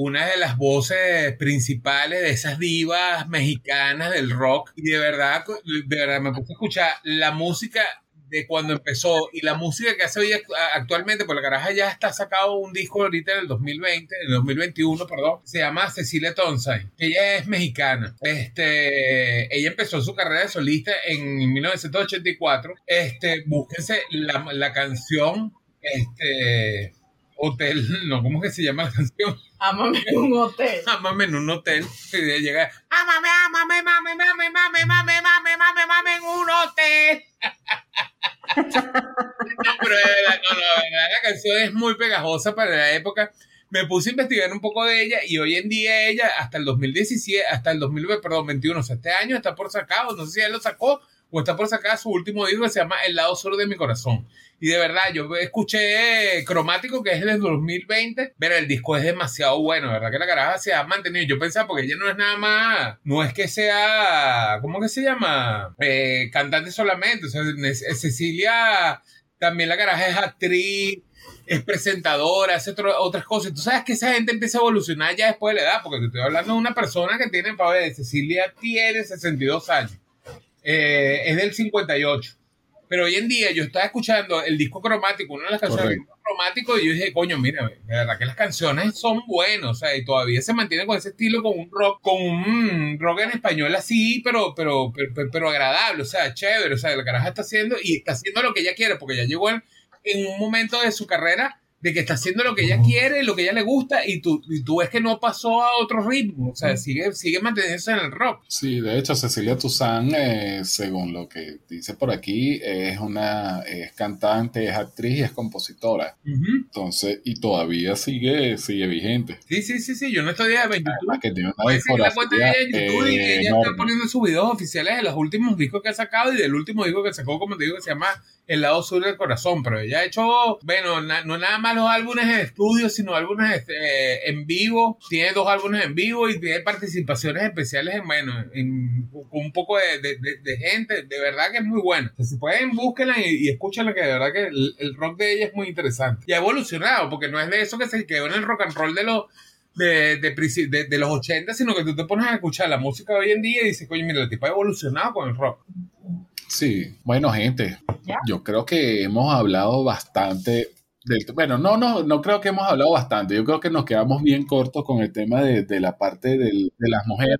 S2: una de las voces principales de esas divas mexicanas del rock. Y de verdad, de verdad me puse a escuchar la música de cuando empezó y la música que hace hoy act- actualmente, porque la caraja ya está sacado un disco ahorita en el 2020, en el 2021, perdón, se llama Cecilia Tonsay. Ella es mexicana. Este, ella empezó su carrera de solista en 1984. Este, búsquense la, la canción, este, Hotel, no, ¿cómo que se llama la canción?
S3: Ámame en un hotel.
S2: Ámame en un hotel. Y de llega, ámame, ámame, mame, mame, mame, mame, mame, mame, mame en un hotel. no, pero verdad, no, verdad, la canción es muy pegajosa para la época. Me puse a investigar un poco de ella y hoy en día ella, hasta el 2017, hasta el 2021, perdón, 21, o sea, este año está por sacado, no sé si ya lo sacó o está por sacar su último disco que se llama El lado sur de mi corazón. Y de verdad, yo escuché Cromático, que es del 2020, pero el disco es demasiado bueno, ¿verdad? Que la caraja se ha mantenido. Yo pensaba, porque ella no es nada más, no es que sea, ¿cómo que se llama? Eh, cantante solamente. O sea, Cecilia, también la caraja es actriz, es presentadora, hace otro- otras cosas. Tú sabes que esa gente empieza a evolucionar ya después de la edad, porque te estoy hablando de una persona que tiene, ver, Cecilia tiene 62 años. Eh, es del 58. Pero hoy en día yo estaba escuchando el disco cromático, una de las canciones del
S1: Correcto.
S2: disco cromático, y yo dije, coño, mira, de verdad que las canciones son buenas, o sea, y todavía se mantiene con ese estilo, con un rock, con un rock en español así, pero, pero, pero, pero, pero agradable, o sea, chévere, o sea, la caraja está haciendo, y está haciendo lo que ella quiere, porque ya llegó en, en un momento de su carrera de que está haciendo lo que ella quiere, lo que ella le gusta, y tú, y tú ves que no pasó a otro ritmo, o sea, sigue, sigue manteniéndose en el rock.
S1: Sí, de hecho, Cecilia Toussaint, eh, según lo que dice por aquí, es una es cantante, es actriz y es compositora.
S2: Ujú.
S1: Entonces, y todavía sigue, sigue vigente.
S2: Sí, sí, sí, sí, yo no estoy de YouTube.
S1: Además que tiene una
S2: seguir la cuenta de ella en YouTube y
S1: eh,
S2: ella está
S1: enorme.
S2: poniendo sus videos oficiales de los últimos discos que ha sacado y del último disco que sacó, como te digo, que se llama El lado sur del corazón. Pero ella ha hecho, bueno, na- no nada más los álbumes en estudio, sino álbumes este, en vivo. Tiene dos álbumes en vivo y tiene participaciones especiales en, bueno, en, con un poco de, de- de- de gente. De verdad que es muy buena. O sea, si pueden, búsquenla y, y escúchenla, que de verdad que el, el rock de ella es muy interesante. Y ha evolucionado, porque no es de eso que se quedó en el rock and roll de los de, de, de- de los 80, sino que tú te pones a escuchar la música de hoy en día y dices, coño, mira, el tipo ha evolucionado con el rock.
S1: Sí, bueno, gente,
S3: ¿Ya?
S1: yo creo que hemos hablado bastante del, bueno, no, no, no creo que hemos hablado bastante, yo creo que nos quedamos bien cortos con el tema de, de la parte del- de las mujeres,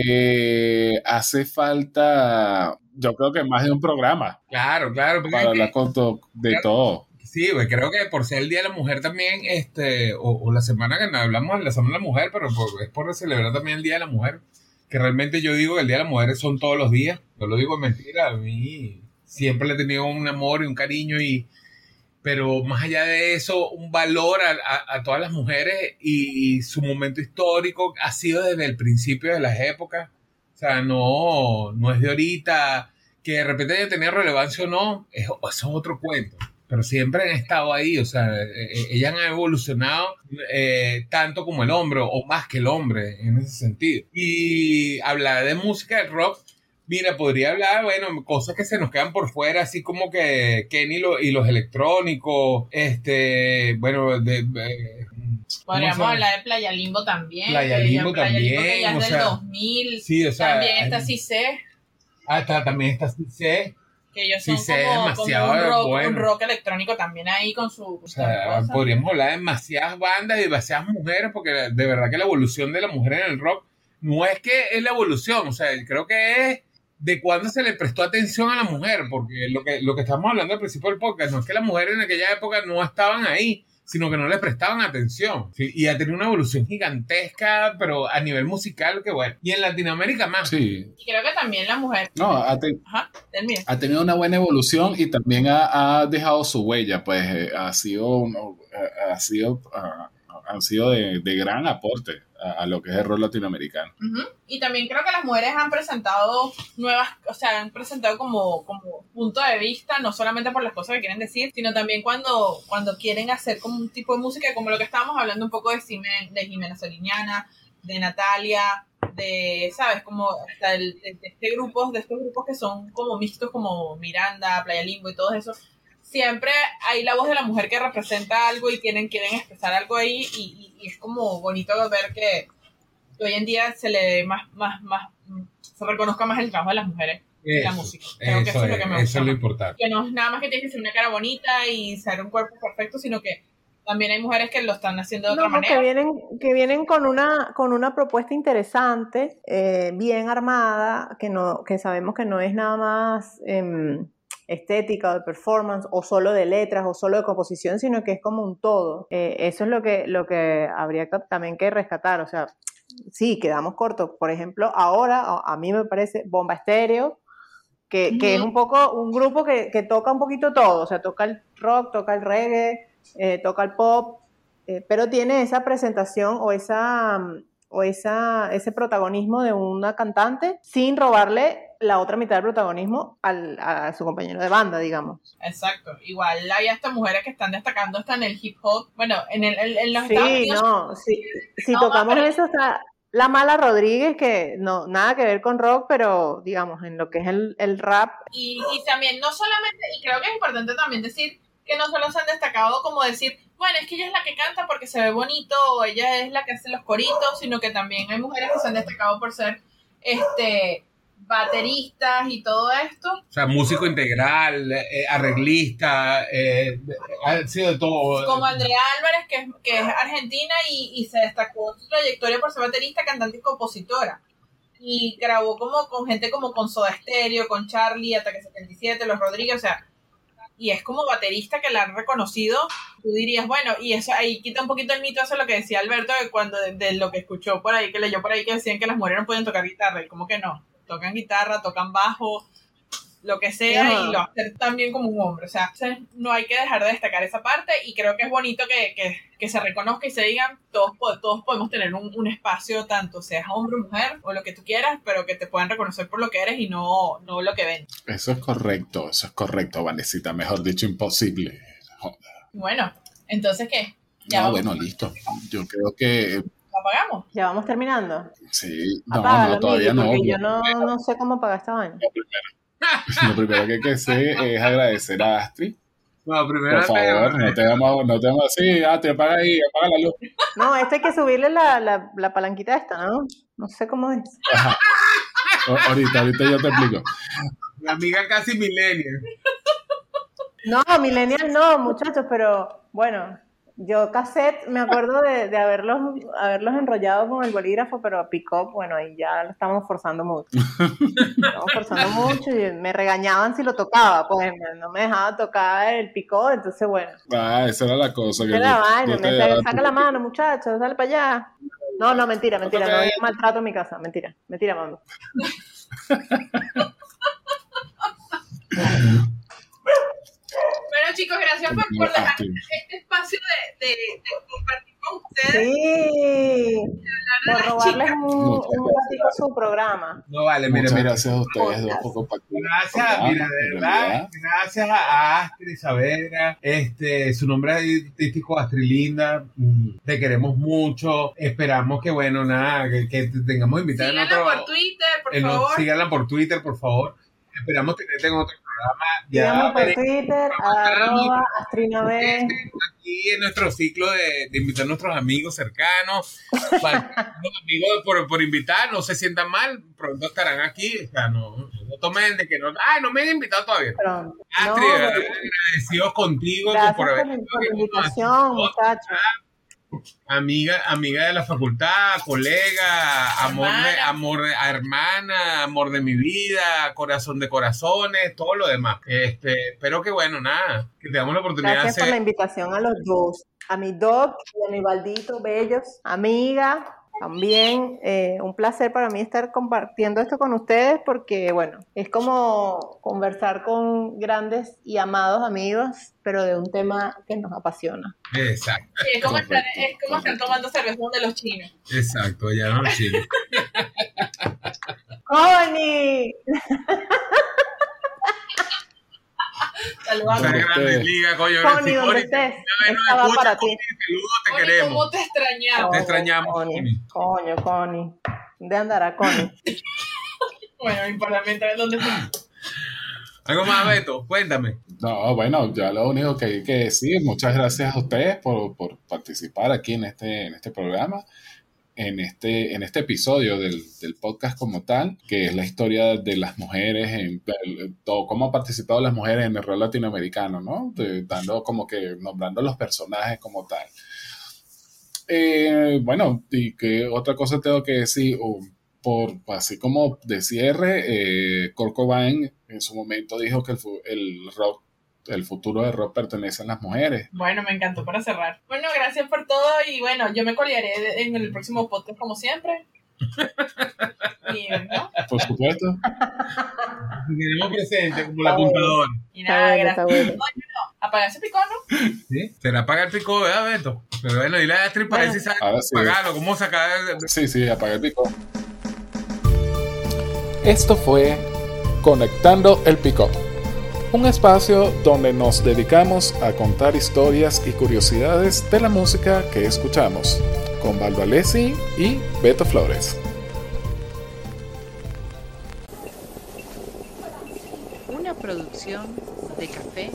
S1: porque hace falta, yo creo que más de un programa
S2: Claro, claro.
S1: para hablar con to- de
S2: Claro.
S1: todo.
S2: sí, pues, creo que por ser el Día de la Mujer también, este, o, o la semana que hablamos de la Semana de la Mujer, pero por- es por celebrar también el Día de la Mujer, que realmente yo digo que el Día de la Mujer son todos los días, yo lo digo en mentira, a mí siempre le he tenido un amor y un cariño y, pero más allá de eso, un valor a, todas las mujeres y, su momento histórico ha sido desde el principio de las épocas. O sea, no, no es de ahorita que de repente haya tenido relevancia o no, eso es otro cuento. Pero siempre han estado ahí, o sea, eh, eh, ellas han evolucionado eh, tanto como el hombre o más que el hombre en ese sentido. Y hablar de música de rock Mira, podría hablar, bueno, cosas que se nos quedan por fuera, así como que Kenny y los electrónicos, este, bueno, de...
S3: Podríamos hablar de Playa Limbo también.
S2: Playa Limbo también. Limbo
S3: que ya es del 2000. Sí, o sea. También está Cissé.
S2: Ah, está, también está Cissé.
S3: Que ellos son como, demasiado un, rock, un rock electrónico también ahí con su...
S2: O sea, podríamos hablar de demasiadas bandas y demasiadas mujeres, porque de verdad que la evolución de la mujer en el rock no es que es la evolución, o sea, creo que es de cuándo se le prestó atención a la mujer, porque lo que, lo que estamos hablando al principio del podcast no es que las mujeres en aquella época no estaban ahí, sino que no le prestaban atención. Y ha tenido una evolución gigantesca, pero a nivel musical, que bueno. Y en Latinoamérica más.
S1: Sí.
S3: Y creo que también la mujer.
S1: No, ha, ha tenido una buena evolución y también ha, dejado su huella, pues eh, ha sido, uno, ha sido, ah, han sido de, de gran aporte a, lo que es el rol latinoamericano.
S3: Y también creo que las mujeres han presentado nuevas, o sea, han presentado como, como punto de vista, no solamente por las cosas que quieren decir, sino también cuando, cuando quieren hacer como un tipo de música, como lo que estábamos hablando un poco de, de Jimena Soliñana, de Natalia, de, ¿sabes? Como hasta el, de, este grupo, de estos grupos que son como mixtos, como Miranda, Playa Limbo y todo eso, siempre hay la voz de la mujer que representa algo y tienen, quieren expresar algo ahí y, es como bonito ver que, hoy en día se le más, más, más, se reconozca más el trabajo de las mujeres en la música.
S2: Creo que eso es lo que me gusta. Eso es lo importante.
S3: Que no es nada más que tienes que ser una cara bonita y ser un cuerpo perfecto, sino que también hay mujeres que lo están haciendo de otra manera.
S4: Que vienen, que vienen con una, con una propuesta interesante, eh, bien armada, que no, que sabemos que no es nada más eh, estética o de performance o solo de letras o solo de composición, sino que es como un todo. Eh, eso es lo que, lo que habría también que rescatar. O sea, sí, quedamos cortos. Por ejemplo, ahora a, mí me parece Bomba Estéreo, que, que, es un poco un grupo que, que, toca un poquito todo. O sea, toca el rock, toca el reggae, eh, toca el pop, eh, pero tiene esa presentación o esa o esa, ese protagonismo de una cantante sin robarle la otra mitad del protagonismo al, a su compañero de banda, digamos.
S3: Exacto. Igual hay hasta mujeres que están destacando hasta en el hip hop. Bueno, en, el, en, los
S4: Sí, no, sí. si tocamos eso está la Mala Rodríguez, que no, nada que ver con rock, pero digamos, en lo que es el, el rap.
S3: Y, y también, no solamente, y creo que es importante también decir que no solo se han destacado como decir, bueno, es que ella es la que canta porque se ve bonito, o ella es la que hace los coritos, sino que también hay mujeres que se han destacado por ser este bateristas y todo esto.
S2: O sea, músico integral, eh, arreglista, eh, ha sido de todo.
S3: Como Andrea Álvarez, que es, que es argentina y, y, se destacó su trayectoria por ser baterista, cantante y compositora. Y grabó como con gente como con Soda Stereo, con Charlie, Ataque 77, Los Rodríguez, o sea, y es como baterista que la han reconocido, tú dirías, bueno, y eso ahí quita un poquito el mito, eso es lo que decía Alberto, de cuando de, lo que escuchó por ahí, que leyó por ahí, que decían que las mujeres no pueden tocar guitarra, y como que no tocan guitarra, tocan bajo, lo que sea, y lo hacer también como un hombre. O sea, no hay que dejar de destacar esa parte y creo que es bonito que, que, que se reconozca y se digan, todos, todos podemos tener un, un, espacio, tanto seas hombre o mujer, o lo que tú quieras, pero que te puedan reconocer por lo que eres y no, no lo que ven.
S1: Eso es correcto, eso es correcto, Vanesita, mejor dicho, imposible.
S3: Bueno, entonces, ¿qué?
S1: Ya bueno, listo. Yo creo que
S3: apagamos?
S4: ¿Ya vamos terminando?
S1: Sí, no, no todavía no.
S4: Yo no, no, sé cómo apagar esta vaina.
S1: Lo primero, que hay que hacer es agradecer a Astrid.
S2: No, primero
S1: Por favor, no te vamos, no te vamos así, Astrid, apaga ahí, apaga la luz.
S4: No, esto hay que subirle la, la, la palanquita esta, ¿no? No sé cómo es. Ajá.
S1: ahorita, ahorita yo te explico.
S2: La amiga casi millennial.
S4: No, millennial no, muchachos, pero bueno, yo cassette, me acuerdo de, de, haberlos, haberlos enrollado con el bolígrafo, pero pick-up, bueno, ahí ya lo estamos forzando mucho. estamos forzando mucho y me regañaban si lo tocaba, pues no me dejaba tocar el pick-up, entonces bueno.
S1: Ah, esa era la cosa.
S4: Que la vaina, me saca la mano, muchachos, sale para allá. No, no, mentira, mentira, no hay maltrato en mi casa, mentira, mentira, mando.
S3: Bueno, chicos, gracias por, por dejar este espacio de, de, de compartir con ustedes.
S4: Sí, por robarles un, ratito su programa.
S2: No vale, mira,
S1: Muchas
S2: mira.
S1: gracias a ustedes dos por compartir.
S2: Gracias,
S1: Ah,
S2: mira, de
S1: en
S2: verdad,
S1: realidad.
S2: gracias a Astrid Saavedra, este, su nombre artístico Astrilinda, mm, te queremos mucho, esperamos que, bueno, nada, que, que te tengamos invitada en
S3: Síganla
S2: otro,
S3: por Twitter, por
S2: en
S3: favor.
S2: síganla por Twitter, por favor, esperamos tenerte en otro programa, ya
S4: por Twitter, arroba Astrina B.
S2: aquí en nuestro ciclo de, de invitar a nuestros amigos cercanos, para- los amigos por, por invitar, no se sientan mal, pronto estarán aquí, o sea, no, no tomen de que no, ay, no me han invitado todavía.
S4: Pronto.
S2: Astrid,
S4: No,
S2: agradecidos contigo
S4: Gracias
S2: por
S4: por,
S2: haber
S4: por la invitación, muchachos.
S2: Amiga, amiga de la facultad, colega, amor de,
S3: Hermana.
S2: amor de, hermana, amor de mi vida, corazón de corazones, todo lo demás. Este, espero que bueno, nada, que tengamos la oportunidad
S4: Gracias
S2: de
S4: por la
S2: hacer.
S4: invitación a los dos. A mi Doc y a mi Baldito, bellos. Amiga, también eh, un placer para mí estar compartiendo esto con ustedes porque, bueno, es como conversar con grandes y amados amigos, pero de un tema que nos apasiona.
S2: Exacto,
S3: Sí, es como, estar,
S1: Correcto,
S3: es como estar tomando cerveza de los chinos.
S2: exacto, ya no chile.
S4: ¡Connie!
S3: Saludando.
S2: Coño.
S4: Donde
S2: Connie,
S4: estés,
S2: una vez nos
S4: esta va
S2: escucha,
S4: para ti.
S2: Saludos, te
S3: Connie,
S2: queremos.
S3: ¿cómo te extrañamos?
S2: Te extrañamos,
S4: Connie. Coño, Connie. ¿Dónde andará Connie?
S3: Bueno, mi parlamento es donde
S2: Algo más, Beto, cuéntame.
S1: No, bueno, ya lo único que hay que decir, muchas gracias a ustedes por, por participar aquí en este, en este programa, en este, en este episodio del, del podcast como tal, que es la historia de las mujeres, en, todo, cómo han participado las mujeres en el rol latinoamericano, ¿no? De- dando como que, nombrando los personajes como tal. Eh, bueno, y que otra cosa tengo que decir, um, por así como de cierre, eh, en su momento dijo que el, el rock, el futuro del rock pertenece a las mujeres.
S3: Bueno, me encantó para cerrar. Bueno, gracias por todo y bueno, yo me colearé en el próximo podcast como siempre. ¿no?
S1: Por supuesto.
S2: Tenemos presente como la apuntadora.
S3: y
S4: Está
S3: nada,
S4: bueno,
S3: gracias.
S4: está bueno.
S3: Apaga ese picono.
S2: ¿Sí? Se la paga el pico, ¿verdad, Beto? Pero bueno, dile a Astrid para
S4: Bueno.
S2: ver si sabe
S1: Ahora sí.
S2: pagarlo. ¿Cómo sacar?
S1: Sí, sí, apaga el pico.
S5: Esto fue Conectando el Pico, un espacio donde nos dedicamos a contar historias y curiosidades de la música que escuchamos, con Valdo Alessi y Beto Flores. Una producción de café